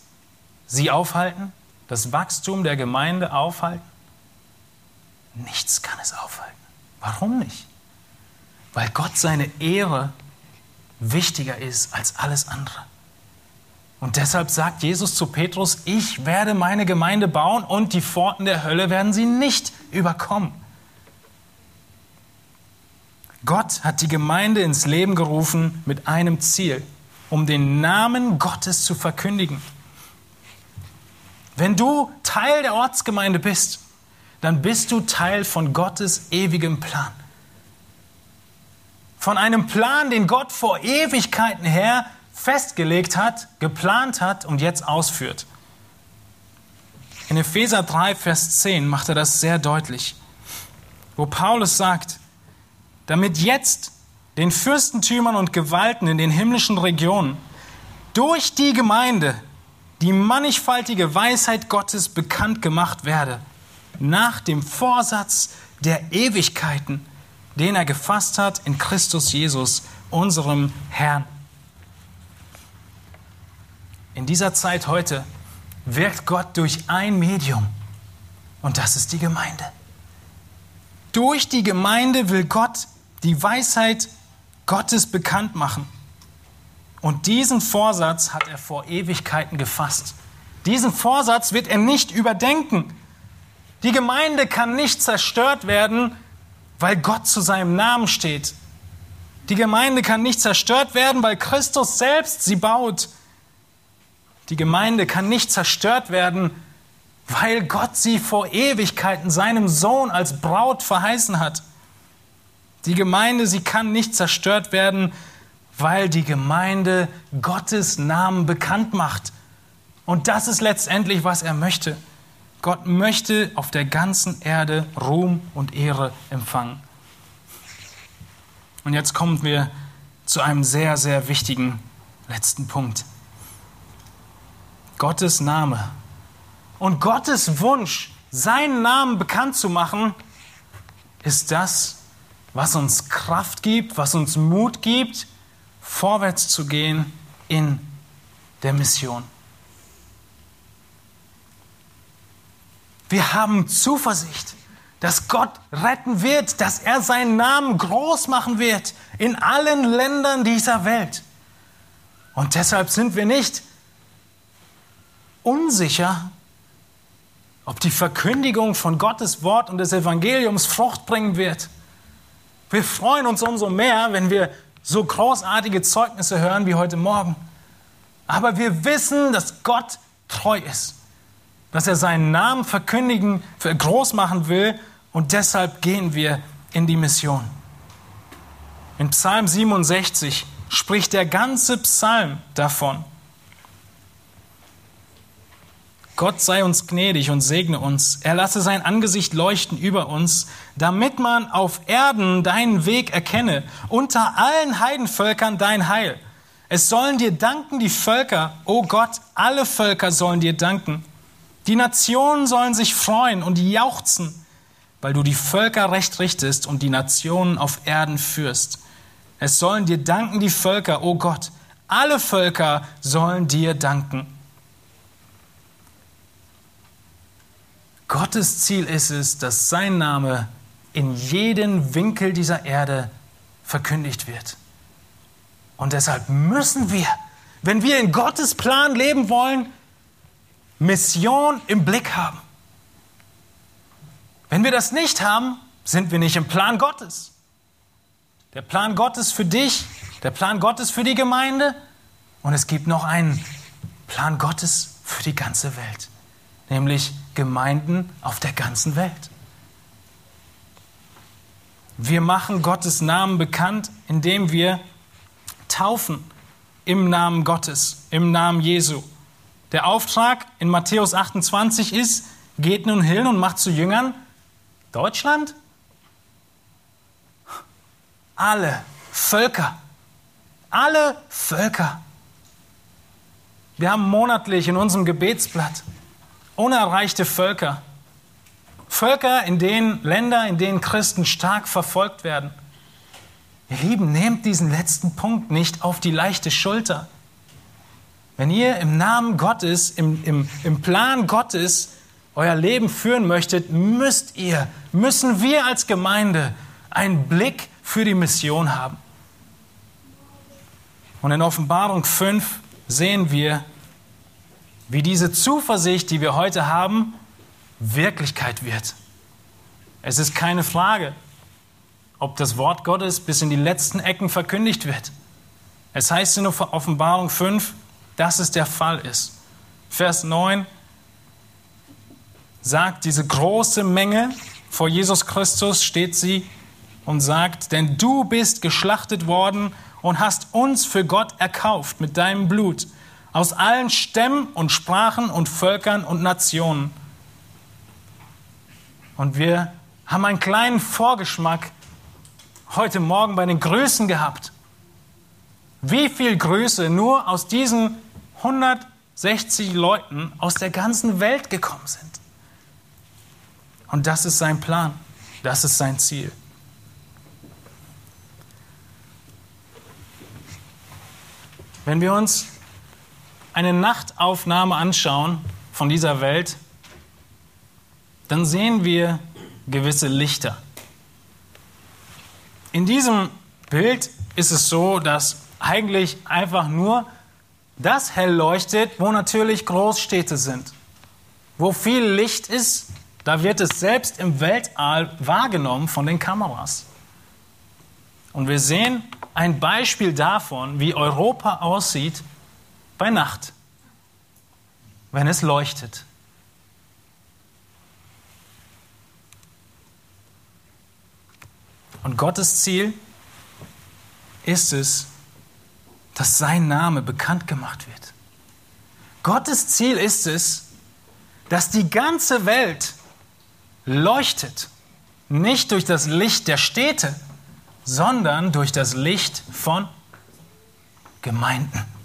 sie aufhalten? Das Wachstum der Gemeinde aufhalten? Nichts kann es aufhalten. Warum nicht? Weil Gott seine Ehre wichtiger ist als alles andere. Und deshalb sagt Jesus zu Petrus, ich werde meine Gemeinde bauen und die Pforten der Hölle werden sie nicht überkommen. Gott hat die Gemeinde ins Leben gerufen mit einem Ziel, um den Namen Gottes zu verkündigen. Wenn du Teil der Ortsgemeinde bist, dann bist du Teil von Gottes ewigem Plan. Von einem Plan, den Gott vor Ewigkeiten her festgelegt hat, geplant hat und jetzt ausführt. In Epheser 3, Vers 10 macht er das sehr deutlich, wo Paulus sagt, damit jetzt den Fürstentümern und Gewalten in den himmlischen Regionen durch die Gemeinde die mannigfaltige Weisheit Gottes bekannt gemacht werde, nach dem Vorsatz der Ewigkeiten, den er gefasst hat in Christus Jesus, unserem Herrn. In dieser Zeit heute wirkt Gott durch ein Medium und das ist die Gemeinde. Durch die Gemeinde will Gott die Weisheit Gottes bekannt machen. Und diesen Vorsatz hat er vor Ewigkeiten gefasst. Diesen Vorsatz wird er nicht überdenken. Die Gemeinde kann nicht zerstört werden, weil Gott zu seinem Namen steht. Die Gemeinde kann nicht zerstört werden, weil Christus selbst sie baut. Die Gemeinde kann nicht zerstört werden, weil Gott sie vor Ewigkeiten seinem Sohn als Braut verheißen hat. Die Gemeinde, sie kann nicht zerstört werden, weil die Gemeinde Gottes Namen bekannt macht. Und das ist letztendlich, was er möchte. Gott möchte auf der ganzen Erde Ruhm und Ehre empfangen. Und jetzt kommen wir zu einem sehr, sehr wichtigen letzten Punkt. Gottes Name und Gottes Wunsch, seinen Namen bekannt zu machen, ist das, was uns Kraft gibt, was uns Mut gibt, vorwärts zu gehen in der Mission. Wir haben Zuversicht, dass Gott retten wird, dass er seinen Namen groß machen wird in allen Ländern dieser Welt. Und deshalb sind wir nicht unsicher, ob die Verkündigung von Gottes Wort und des Evangeliums Frucht bringen wird. Wir freuen uns umso mehr, wenn wir so großartige Zeugnisse hören wie heute Morgen. Aber wir wissen, dass Gott treu ist, dass er seinen Namen verkündigen, groß machen will und deshalb gehen wir in die Mission. In Psalm 67 spricht der ganze Psalm davon. Gott sei uns gnädig und segne uns. Er lasse sein Angesicht leuchten über uns, damit man auf Erden deinen Weg erkenne, unter allen Heidenvölkern dein Heil. Es sollen dir danken die Völker, o oh Gott, alle Völker sollen dir danken. Die Nationen sollen sich freuen und jauchzen, weil du die Völker recht richtest und die Nationen auf Erden führst. Es sollen dir danken die Völker, o oh Gott, alle Völker sollen dir danken. Gottes Ziel ist es, dass sein Name in jeden Winkel dieser Erde verkündigt wird. Und deshalb müssen wir wenn wir in Gottes Plan leben wollen, Mission im Blick haben. Wenn wir das nicht haben, sind wir nicht im Plan Gottes. Der Plan Gottes für dich, der Plan Gottes für die Gemeinde und es gibt noch einen Plan Gottes für die ganze Welt, nämlich Gemeinden auf der ganzen Welt. Wir machen Gottes Namen bekannt, indem wir taufen im Namen Gottes, im Namen Jesu. Der Auftrag in Matthäus 28 ist, geht nun hin und macht zu Jüngern Deutschland, alle Völker, alle Völker. Wir haben monatlich in unserem Gebetsblatt unerreichte Völker. Völker, in denen Länder, in denen Christen stark verfolgt werden. Ihr Lieben, nehmt diesen letzten Punkt nicht auf die leichte Schulter. Wenn ihr im Namen Gottes, im, im, im Plan Gottes euer Leben führen möchtet, müsst ihr, müssen wir als Gemeinde einen Blick für die Mission haben. Und in Offenbarung 5 sehen wir, wie diese Zuversicht, die wir heute haben, Wirklichkeit wird. Es ist keine Frage, ob das Wort Gottes bis in die letzten Ecken verkündigt wird. Es heißt in Offenbarung 5, dass es der Fall ist. Vers 9 sagt diese große Menge, vor Jesus Christus steht sie und sagt, denn du bist geschlachtet worden und hast uns für Gott erkauft mit deinem Blut aus allen Stämmen und Sprachen und Völkern und Nationen. Und wir haben einen kleinen Vorgeschmack heute Morgen bei den Größen gehabt. Wie viel Größe nur aus diesen 160 Leuten aus der ganzen Welt gekommen sind. Und das ist sein Plan, das ist sein Ziel. Wenn wir uns eine Nachtaufnahme anschauen von dieser Welt, dann sehen wir gewisse Lichter. In diesem Bild ist es so, dass eigentlich einfach nur das hell leuchtet, wo natürlich Großstädte sind. Wo viel Licht ist, da wird es selbst im Weltall wahrgenommen von den Kameras. Und wir sehen ein Beispiel davon, wie Europa aussieht bei Nacht, wenn es leuchtet. Und Gottes Ziel ist es, dass sein Name bekannt gemacht wird. Gottes Ziel ist es, dass die ganze Welt leuchtet, nicht durch das Licht der Städte, sondern durch das Licht von Gemeinden.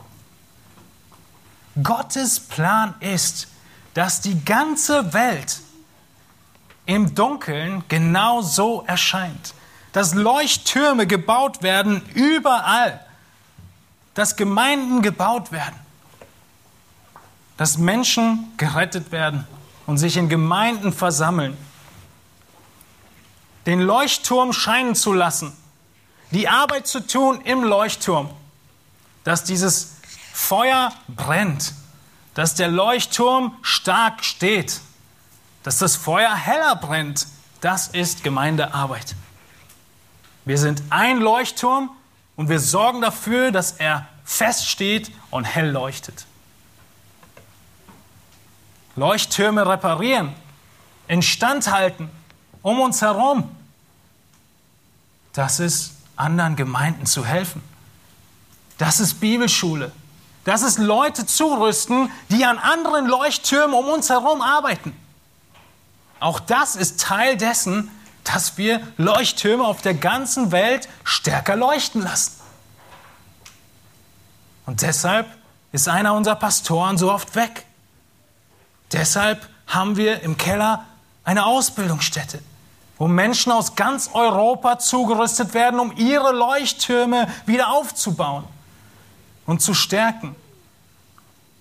Gottes Plan ist, dass die ganze Welt im Dunkeln genau so erscheint. Dass Leuchttürme gebaut werden überall. Dass Gemeinden gebaut werden. Dass Menschen gerettet werden und sich in Gemeinden versammeln. Den Leuchtturm scheinen zu lassen die Arbeit zu tun im Leuchtturm, dass dieses Feuer brennt, dass der Leuchtturm stark steht, dass das Feuer heller brennt, das ist Gemeindearbeit. Wir sind ein Leuchtturm und wir sorgen dafür, dass er fest steht und hell leuchtet. Leuchttürme reparieren, instand halten, um uns herum. Das ist anderen Gemeinden zu helfen. Das ist Bibelschule. Das ist Leute zurüsten, die an anderen Leuchttürmen um uns herum arbeiten. Auch das ist Teil dessen, dass wir Leuchttürme auf der ganzen Welt stärker leuchten lassen. Und deshalb ist einer unserer Pastoren so oft weg. Deshalb haben wir im Keller eine Ausbildungsstätte wo Menschen aus ganz Europa zugerüstet werden, um ihre Leuchttürme wieder aufzubauen und zu stärken.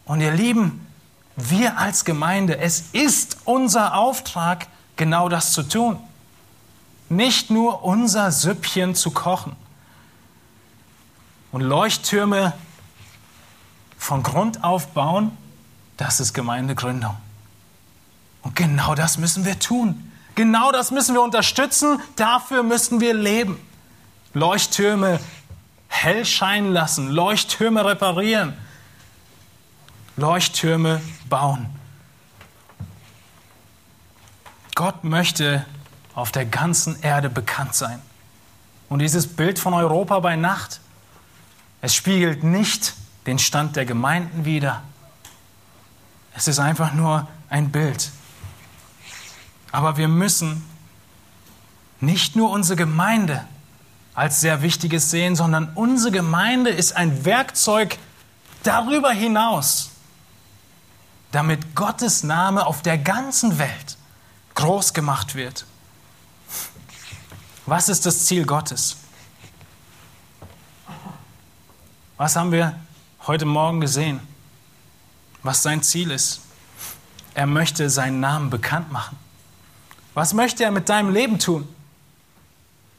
Und ihr Lieben, wir als Gemeinde, es ist unser Auftrag, genau das zu tun. Nicht nur unser Süppchen zu kochen. Und Leuchttürme von Grund auf bauen, das ist Gemeindegründung. Und genau das müssen wir tun. Genau das müssen wir unterstützen. Dafür müssen wir leben. Leuchttürme hell scheinen lassen, Leuchttürme reparieren, Leuchttürme bauen. Gott möchte auf der ganzen Erde bekannt sein. Und dieses Bild von Europa bei Nacht, es spiegelt nicht den Stand der Gemeinden wider. Es ist einfach nur ein Bild. Aber wir müssen nicht nur unsere Gemeinde als sehr wichtiges sehen, sondern unsere Gemeinde ist ein Werkzeug darüber hinaus, damit Gottes Name auf der ganzen Welt groß gemacht wird. Was ist das Ziel Gottes? Was haben wir heute Morgen gesehen? Was sein Ziel ist? Er möchte seinen Namen bekannt machen. Was möchte er mit deinem Leben tun?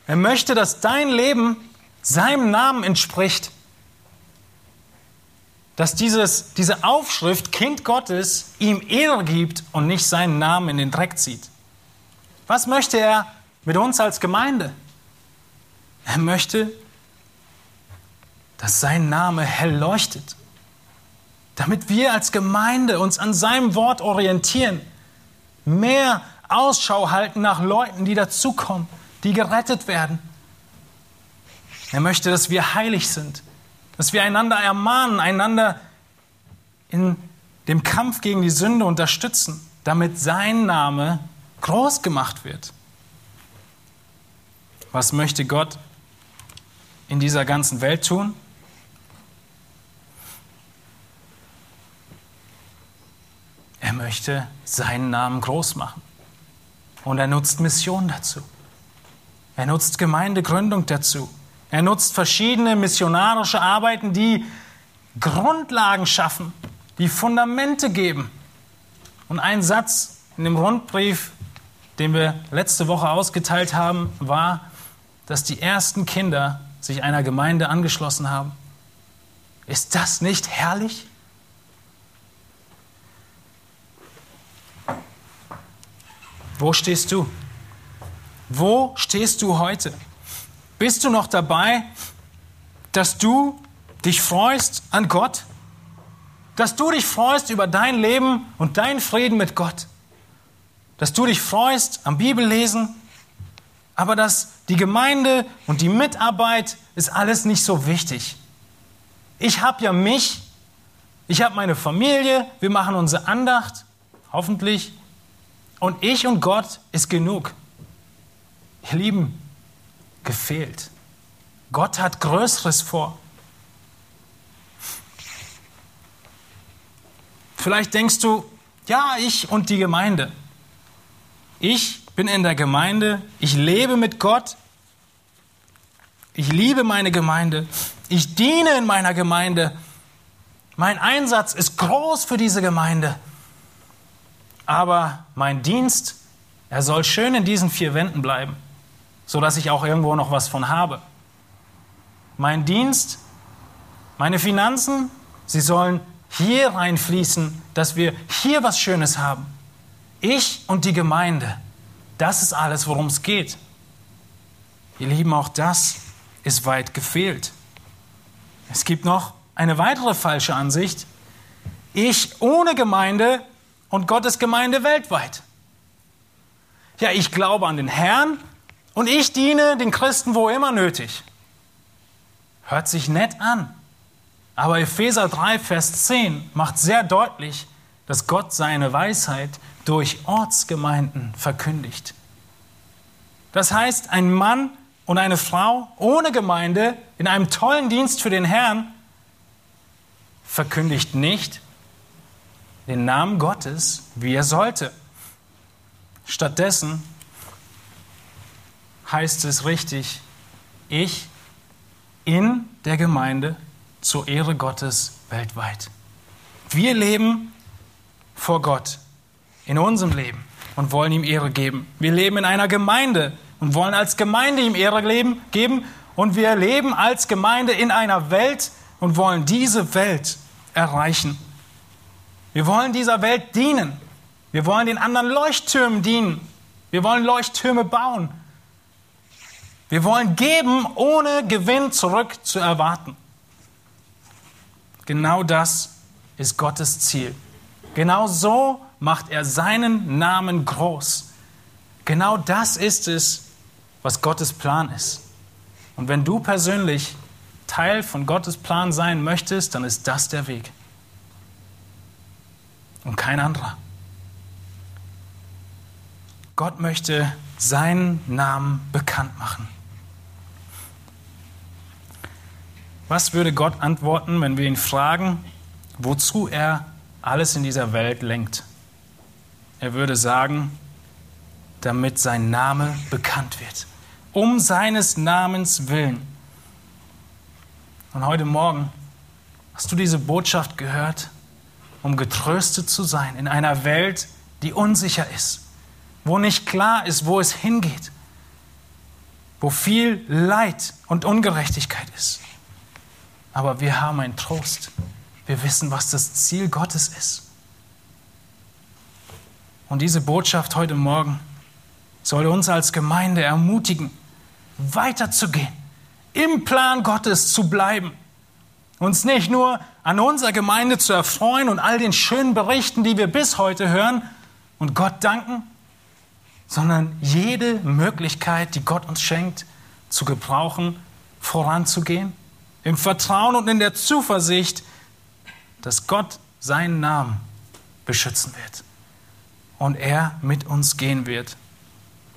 Er möchte, dass dein Leben seinem Namen entspricht. Dass dieses, diese Aufschrift Kind Gottes ihm Ehre gibt und nicht seinen Namen in den Dreck zieht. Was möchte er mit uns als Gemeinde? Er möchte, dass sein Name hell leuchtet, damit wir als Gemeinde uns an seinem Wort orientieren, mehr Ausschau halten nach Leuten, die dazukommen, die gerettet werden. Er möchte, dass wir heilig sind, dass wir einander ermahnen, einander in dem Kampf gegen die Sünde unterstützen, damit sein Name groß gemacht wird. Was möchte Gott in dieser ganzen Welt tun? Er möchte seinen Namen groß machen. Und er nutzt Mission dazu. Er nutzt Gemeindegründung dazu. Er nutzt verschiedene missionarische Arbeiten, die Grundlagen schaffen, die Fundamente geben. Und ein Satz in dem Rundbrief, den wir letzte Woche ausgeteilt haben, war, dass die ersten Kinder sich einer Gemeinde angeschlossen haben. Ist das nicht herrlich? Wo stehst du? Wo stehst du heute? Bist du noch dabei, dass du dich freust an Gott? Dass du dich freust über dein Leben und deinen Frieden mit Gott? Dass du dich freust am Bibellesen? Aber dass die Gemeinde und die Mitarbeit ist alles nicht so wichtig. Ich habe ja mich, ich habe meine Familie, wir machen unsere Andacht, hoffentlich, und ich und Gott ist genug. Ihr Lieben, gefehlt. Gott hat Größeres vor. Vielleicht denkst du, ja, ich und die Gemeinde. Ich bin in der Gemeinde, ich lebe mit Gott, ich liebe meine Gemeinde, ich diene in meiner Gemeinde. Mein Einsatz ist groß für diese Gemeinde aber mein Dienst, er soll schön in diesen vier Wänden bleiben, sodass ich auch irgendwo noch was von habe. Mein Dienst, meine Finanzen, sie sollen hier reinfließen, dass wir hier was Schönes haben. Ich und die Gemeinde, das ist alles, worum es geht. Ihr Lieben, auch das ist weit gefehlt. Es gibt noch eine weitere falsche Ansicht. Ich ohne Gemeinde und Gottes Gemeinde weltweit. Ja, ich glaube an den Herrn und ich diene den Christen wo immer nötig. Hört sich nett an. Aber Epheser 3, Vers 10 macht sehr deutlich, dass Gott seine Weisheit durch Ortsgemeinden verkündigt. Das heißt, ein Mann und eine Frau ohne Gemeinde in einem tollen Dienst für den Herrn verkündigt nicht, den Namen Gottes, wie er sollte. Stattdessen heißt es richtig, ich in der Gemeinde zur Ehre Gottes weltweit. Wir leben vor Gott in unserem Leben und wollen ihm Ehre geben. Wir leben in einer Gemeinde und wollen als Gemeinde ihm Ehre geben. Und wir leben als Gemeinde in einer Welt und wollen diese Welt erreichen. Wir wollen dieser Welt dienen. Wir wollen den anderen Leuchttürmen dienen. Wir wollen Leuchttürme bauen. Wir wollen geben, ohne Gewinn zurück zu erwarten. Genau das ist Gottes Ziel. Genau so macht er seinen Namen groß. Genau das ist es, was Gottes Plan ist. Und wenn du persönlich Teil von Gottes Plan sein möchtest, dann ist das der Weg. Und kein anderer. Gott möchte seinen Namen bekannt machen. Was würde Gott antworten, wenn wir ihn fragen, wozu er alles in dieser Welt lenkt? Er würde sagen, damit sein Name bekannt wird. Um seines Namens willen. Und heute Morgen hast du diese Botschaft gehört, um getröstet zu sein in einer Welt, die unsicher ist, wo nicht klar ist, wo es hingeht, wo viel Leid und Ungerechtigkeit ist. Aber wir haben einen Trost. Wir wissen, was das Ziel Gottes ist. Und diese Botschaft heute Morgen soll uns als Gemeinde ermutigen, weiterzugehen, im Plan Gottes zu bleiben, uns nicht nur an unserer Gemeinde zu erfreuen und all den schönen Berichten, die wir bis heute hören und Gott danken, sondern jede Möglichkeit, die Gott uns schenkt, zu gebrauchen, voranzugehen im Vertrauen und in der Zuversicht, dass Gott seinen Namen beschützen wird und er mit uns gehen wird